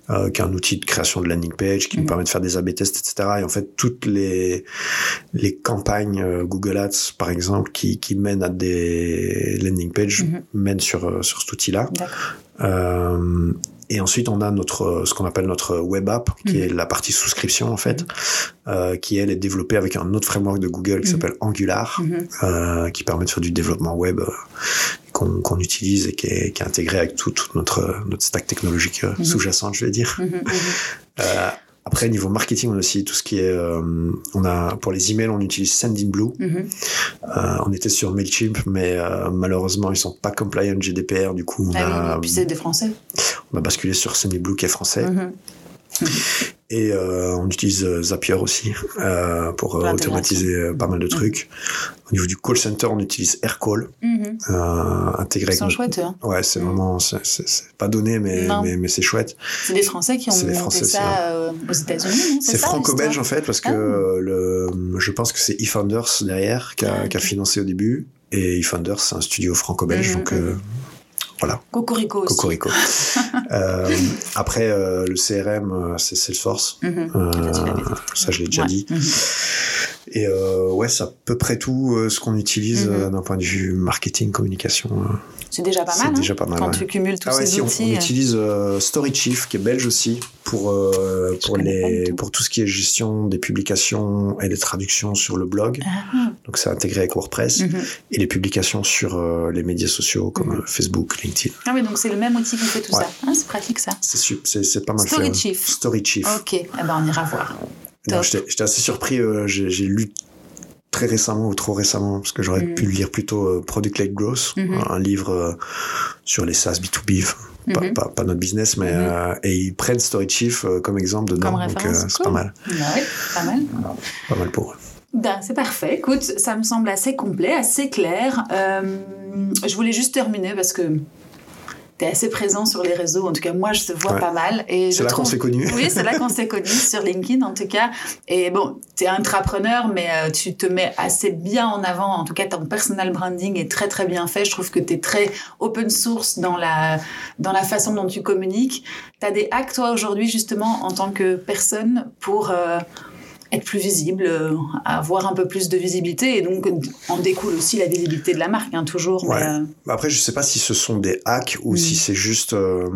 euh, qui est un outil de création de landing page qui Mhm. nous permet de faire des A/B tests, etc. Et en fait, toutes les les campagnes Google Ads, par exemple, qui, qui mènent à des landing pages, Mhm. mènent sur sur cet outil-là. Euh, et ensuite, on a notre ce qu'on appelle notre web app, qui Mhm. est la partie souscription en fait, euh, qui elle est développée avec un autre framework de Google qui Mhm. s'appelle Angular, Mhm. euh, qui permet de faire du développement web euh, qu'on utilise et qui est, qui est intégré avec tout, toute notre notre stack technologique euh, sous-jacente, je vais dire. Après, niveau marketing, on a aussi tout ce qui est, euh, on a pour les emails, on utilise Sendinblue. Mhm. Euh, on était sur Mailchimp, mais euh, malheureusement, ils sont pas compliant GDPR. Du coup, on, Ah a, oui, puis c'est des Français. on a basculé sur Sendinblue qui est français. Mhm. Et euh, on utilise euh, Zapier aussi euh, pour euh, automatiser pas mal de trucs. Au niveau du call center, on utilise Aircall, euh, intégré chouettes, eux, hein. Ouais, c'est Mm. vraiment, c'est- c'est c'est pas donné, mais, Non. mais, mais c'est chouette. C'est des Français qui ont C'est monté Français ça euh, aux États-Unis, C'est franco-belge en fait, parce que Ah. le, je pense que c'est eFounders derrière qui a, Ah, qui a financé au début. Et eFounders, c'est un studio franco-belge, Mhm, donc euh, voilà, Cocorico aussi. cocorico. euh, après, euh, le CRM, euh, c'est Salesforce. Mhm. Euh, Ça, je l'ai déjà Ouais. dit. Mhm. Et euh, ouais, c'est à peu près tout euh, ce qu'on utilise Mhm. euh, d'un point de vue marketing, communication. C'est déjà pas C'est mal. hein, déjà pas mal, Quand ouais. tu cumules tous Ah ouais, ces si, on, outils. on euh, utilise euh, StoryChief, qui est belge aussi, pour, euh, pour, les, tout. pour tout ce qui est gestion des publications et des traductions sur le blog. Ah, Donc c'est intégré avec WordPress. mhm. Et les publications sur euh, les médias sociaux comme Mhm. Facebook, LinkedIn. Ah oui, donc c'est le même outil qui fait tout Ouais. ça. Ah, c'est pratique ça. C'est c'est c'est pas mal fait. StoryChief. hein. StoryChief. Ok, eh ben on ira voir. J'étais assez surpris. euh, J'ai lu très récemment ou trop récemment, parce que j'aurais Mhm. pu lire plutôt euh, Product-Led Growth, Mhm. un livre euh, sur les SaaS B2B. Pas, Mhm. pas, pas notre business, mais Mhm. euh, et ils prennent StoryChief euh, comme exemple dedans, Comme donc c'est Cool. pas mal, Bah oui, pas mal. pas mal pour eux. Ben, c'est parfait. Écoute, ça me semble assez complet, assez clair. Je voulais juste terminer parce que tu es assez présent sur les réseaux. En tout cas, moi, je te vois Ouais. pas mal. Et C'est là qu'on s'est connus. Oui, c'est là qu'on s'est connus, sur LinkedIn en tout cas. Et bon, tu es entrepreneur, mais euh, tu te mets assez bien en avant. En tout cas, ton personal branding est très très bien fait. Je trouve que tu es très open source dans la, dans la façon dont tu communiques. Tu as des hacks, toi, aujourd'hui, justement, en tant que personne, pour... euh, être plus visible, euh, avoir un peu plus de visibilité et donc en découle aussi la visibilité de la marque, hein, toujours. Ouais. euh, Après, je sais pas si ce sont des hacks ou si c'est juste. euh,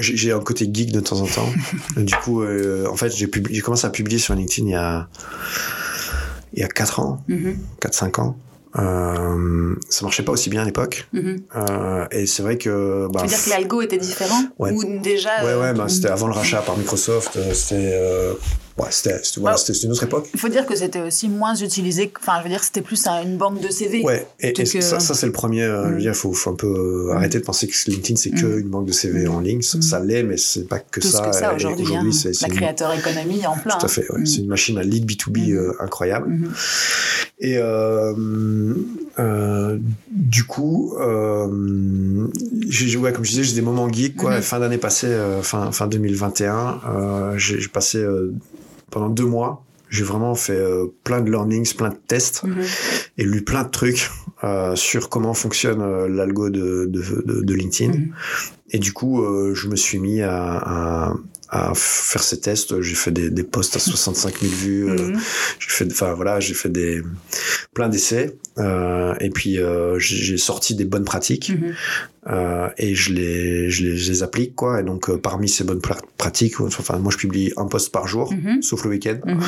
j'ai un côté geek de temps en temps. du coup, euh, en fait, j'ai commencé à publier sur LinkedIn il y a il y a 4 ans, mhm, 4-5 ans. Euh, ça marchait pas aussi bien à l'époque. mhm. Euh, et c'est vrai que. Bah, tu veux dire que l'algo était différent Ouais. Ou déjà. Ouais, ouais, bah, c'était avant le rachat par Microsoft. C'était. euh, ouais, c'était voilà, une autre époque. Il faut dire que c'était aussi moins utilisé. que- Enfin, je veux dire, c'était plus un- une banque de CV. Ouais, et, ça, ça c'est le premier. euh, je veux mm. dire, il faut, faut un peu euh, Mm. arrêter de penser que LinkedIn c'est que Mm. une banque de CV en ligne. Ça, Mm. ça l'est, mais c'est pas que Tout ça. ce que ça aujourd'hui. hein. La une- créateur économie en plein. Tout à hein. fait. ouais. Mm. C'est une machine à lead B2B Mm. euh, incroyable. Mhm. Et euh, euh, du coup, ouais, comme je disais, j'ai des moments geeks. Quoi. Mhm. Fin d'année passée, fin, fin 2021, euh, j'ai, j'ai passé pendant deux mois. J'ai vraiment fait euh, plein de learnings, plein de tests Mhm. et lu plein de trucs euh, sur comment fonctionne euh, l'algo de, de, de, de LinkedIn. Mhm. Et du coup, euh, je me suis mis à, à, à faire ces tests. J'ai fait des, des posts à 65 000 vues. euh, Mhm. j'ai fait, enfin voilà, j'ai fait des plein d'essais. Euh, et puis euh, j'ai j'ai sorti des bonnes pratiques euh, et je les, je les, je les applique quoi. Et donc parmi ces bonnes pra- pratiques, enfin moi je publie un post par jour, Mhm. sauf le week-end. Mhm.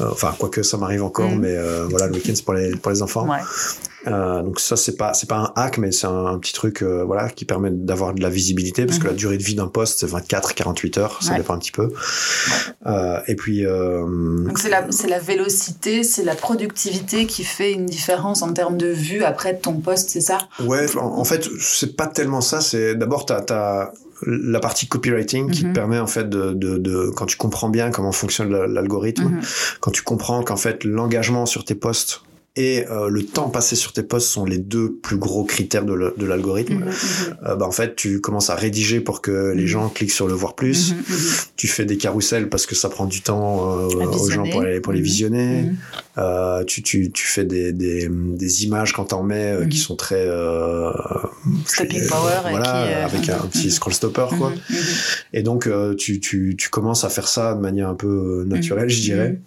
Enfin quoique ça m'arrive encore, mais euh, voilà le week-end c'est pour les pour les enfants. Ouais. Euh, donc ça c'est pas c'est pas un hack mais c'est un, petit truc euh, voilà qui permet d'avoir de la visibilité parce que la mhm. durée de vie d'un poste c'est 24 48 heures ça dépend un petit peu euh, et puis donc c'est la c'est la vélocité c'est la productivité qui fait une différence en termes de vue après ton poste c'est ça? Ouais en, fait c'est pas tellement ça c'est d'abord t'as as la partie copywriting qui te mhm. permet en fait de, de, de, quand tu comprends bien comment fonctionne l'algorithme, mhm. quand tu comprends qu'en fait l'engagement sur tes posts et euh, le temps passé sur tes posts sont les deux plus gros critères de l'algorithme, euh, bah, en fait, tu commences à rédiger pour que les mhm. gens cliquent sur le voir plus. Tu fais des carousels parce que ça prend du temps euh, aux gens pour les, pour les visionner. Tu, tu, tu fais des, des, des images quand t'en mets qui sont très... Stopping power. Voilà, avec un petit scroll stopper, quoi. Et donc, tu, tu, tu commences à faire ça de manière un peu naturelle, je dirais.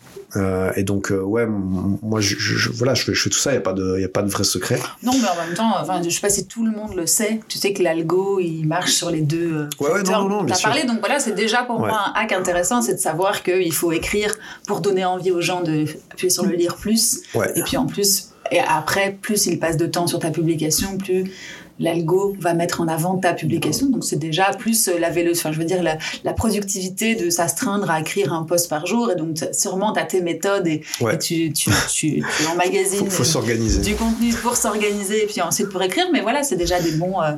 Et donc, ouais, moi, je, je, voilà, je fais, je fais tout ça, il n'y a, pas de, y a pas de vrai secret. Non, mais en même temps, enfin, je sais pas si tout le monde le sait, tu sais que l'algo, il marche sur les deux. Euh, ouais, ouais, non, non, non, parlé, donc voilà, c'est déjà pour moi un hack intéressant, c'est de savoir qu'il faut écrire pour donner envie aux gens de appuyer sur le lire plus. Ouais. Et puis en plus, et après, plus il passe de temps sur ta publication, plus l'algo va mettre en avant ta publication. Donc c'est déjà plus euh, la vélo, enfin je veux dire la, productivité de s'astreindre à écrire un post par jour. Et donc sûrement tu as tes méthodes et, tu, tu, tu, tu emmagasines faut, s'organiser. du contenu pour s'organiser et puis ensuite pour écrire. Mais voilà, c'est déjà des bons, euh,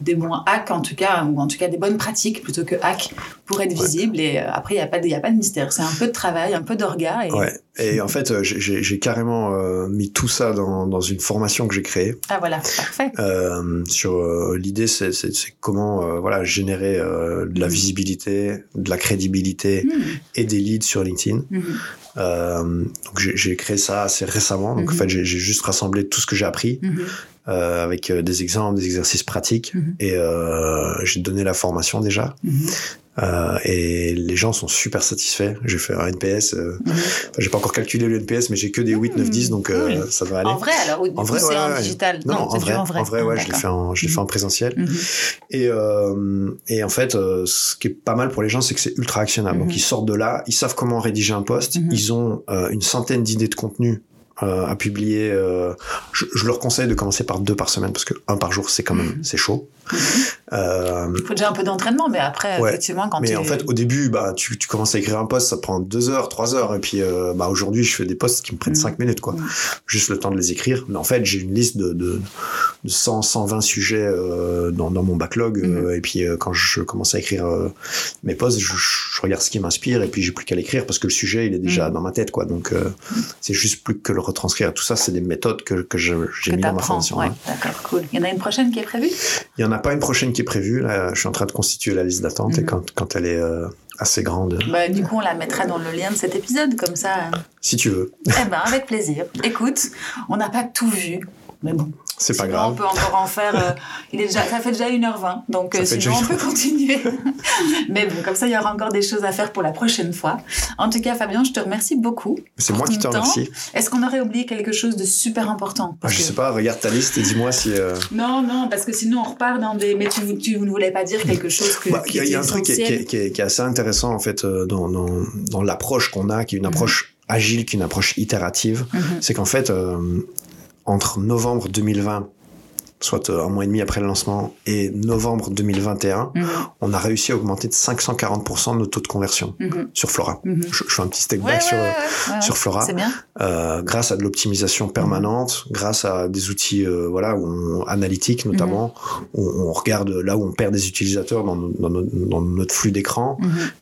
des bons hacks en tout cas, ou en tout cas des bonnes pratiques plutôt que hacks pour être visible. Et euh, après, il n'y a, pas de, y a pas de mystère. C'est un peu de travail, un peu d'orga. Et... Ouais. Et en fait, j'ai carrément mis tout ça dans, dans une formation que j'ai créée. Ah voilà, parfait. Euh, sur euh, l'idée c'est comment euh, voilà générer euh, de la visibilité, de la crédibilité mm. et des leads sur LinkedIn. Mm. donc j'ai créé ça assez récemment. Donc en mm-hmm. fait j'ai juste rassemblé tout ce que j'ai appris. Avec des exemples, des exercices pratiques, et j'ai donné la formation déjà. Euh, et les gens sont super satisfaits. J'ai fait un NPS. Euh, mhm. j'ai pas encore calculé le NPS, mais j'ai que des 8, 9, 10, donc euh, ça va aller. En vrai, alors, en vrai, c'est en digital. Non, en, vrai, en, vrai, en vrai, ouais, je l'ai fait en, je l'ai fait en mhm. présentiel. Mhm. Et, euh, et en fait, ce qui est pas mal pour les gens, c'est que c'est ultra actionnable. Donc, ils sortent de là, ils savent comment rédiger un post, ils ont une centaine d'idées de contenu euh, à publier. Euh, je, je, leur conseille de commencer par deux par semaine parce que un par jour c'est quand même c'est chaud. Euh, Il faut déjà un peu d'entraînement, mais après effectivement quand. Mais en fait au début bah tu, tu commences à écrire un post, ça prend deux heures, trois heures et puis euh, bah aujourd'hui je fais des posts qui me prennent mm. cinq minutes quoi, mm. juste le temps de les écrire. Mais en fait j'ai une liste de, de, de 100 120 sujets euh, dans, dans mon backlog mm. et puis quand je commence à écrire mes posts, je, je, regarde ce qui m'inspire et puis j'ai plus qu'à l'écrire parce que le sujet il est déjà dans ma tête quoi. Donc c'est juste plus que le retranscrire. Tout ça, c'est des méthodes que, que j'ai mis dans ma formation. Ouais, D'accord, cool. Il y en a une prochaine qui est prévue? Il n'y en a pas une prochaine qui est prévue. Là, je suis en train de constituer la liste d'attente et mhm. quand, quand, elle est euh, assez grande. Bah, du coup, on la mettra dans le lien de cet épisode, comme ça. Si tu veux. Eh ben, avec plaisir. Écoute, on n'a pas tout vu, mais bon, c'est pas grave. On peut encore en faire. Euh, il est déjà, ça fait déjà 1h20, donc euh, sinon on peut continuer. Mais bon, comme ça, il y aura encore des choses à faire pour la prochaine fois. En tout cas, Fabien, je te remercie beaucoup. C'est moi qui te remercie. Est-ce qu'on aurait oublié quelque chose de super important? Ah, Je sais pas, regarde ta liste et dis-moi si. Euh, non, non, parce que sinon on repart dans des. Mais tu, tu ne voulais pas dire quelque chose que. Bah, il y, a un truc qui est, qui, est, qui est, assez intéressant en fait dans, dans, dans l'approche qu'on a, qui est une mhm. approche agile, qui est une approche itérative. Mhm. C'est qu'en fait, entre novembre 2020 soit euh, un mois et demi après le lancement, et novembre 2021, mhm. on a réussi à augmenter de 540% nos taux de conversion mhm. sur Flora. Mhm. Je, fais un petit step back sur, sur Flora. Bien. Euh, grâce à de l'optimisation permanente, grâce à des outils euh, voilà, où on, analytiques notamment, où on regarde là où on perd des utilisateurs dans, dans, dans notre flux d'écran,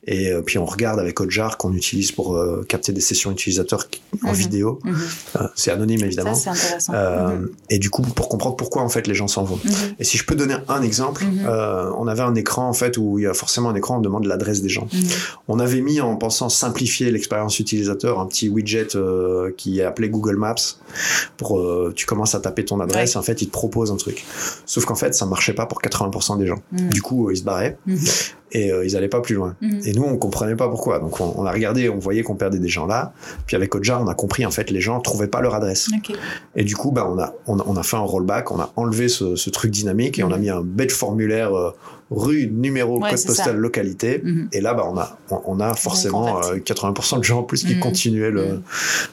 et euh, puis on regarde avec Hotjar qu'on utilise pour capter des sessions utilisateurs en vidéo. C'est anonyme évidemment. Ça. Et du coup, pour comprendre pourquoi en fait les gens s'en vont. Mhm. Et si je peux donner un exemple, mhm. euh, on avait un écran en fait où il y a forcément un écran, on demande l'adresse des gens. Mhm. On avait mis en pensant simplifier l'expérience utilisateur un petit widget euh, qui est appelé Google Maps pour euh, tu commences à taper ton adresse en fait il te propose un truc. Sauf qu'en fait ça marchait pas pour 80% des gens. Du coup ils se barraient et ils allaient pas plus loin. Et nous on comprenait pas pourquoi. Donc on, a regardé, on voyait qu'on perdait des gens là. Puis avec Ojar on a compris en fait les gens trouvaient pas leur adresse. Et du coup bah on a on, on a fait un rollback, on a enlevé ce, truc dynamique et on a mhm. mis un bête formulaire euh, rue, numéro, code postal, localité. Mhm. Et là, bah, on a, on, a forcément 80% euh, de gens en plus qui mhm. continuaient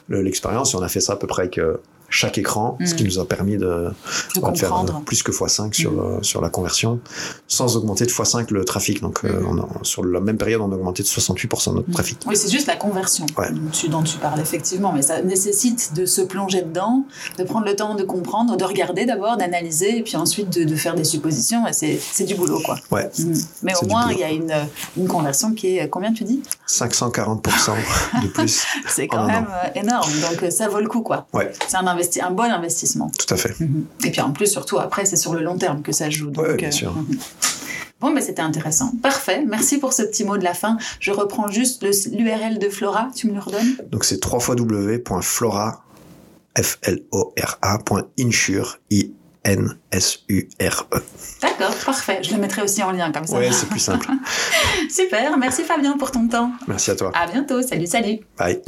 l'expérience. et on a fait ça à peu près avec euh, chaque écran, ce qui nous a permis de, De de faire euh, plus que x5 sur, euh, sur la conversion, sans augmenter de x5 le trafic. Donc, euh, on a- sur la même période, on a augmenté de 68% notre trafic. Oui, c'est juste la conversion Ouais. dont tu- parles, effectivement. Mais ça nécessite de se plonger dedans, de prendre le temps de comprendre, de regarder d'abord, d'analyser, et puis ensuite de, de faire des suppositions. Et c'est du boulot, quoi. Ouais, Mm. Mais au moins, il y a une, une conversion qui est, combien tu dis? 540% de plus. C'est En quand même euh, énorme. Donc euh, ça vaut le coup, quoi. Ouais, C'est un, investi un bon investissement. tout à fait. Mhm. Et puis en plus, surtout après, c'est sur le long terme que ça joue. Donc, Ouais, bien sûr. mhm. Bon, mais c'était intéressant. Parfait. Merci pour ce petit mot de la fin. Je reprends juste l'URL de Flora. Tu me le redonnes? Donc, c'est www.flora, I-N-S-U-R-E. D'accord, parfait. Je le mettrai aussi en lien comme ça. Ouais, c'est plus simple. Super. Merci Fabien pour ton temps. Merci à toi. À bientôt. Salut, salut. Bye.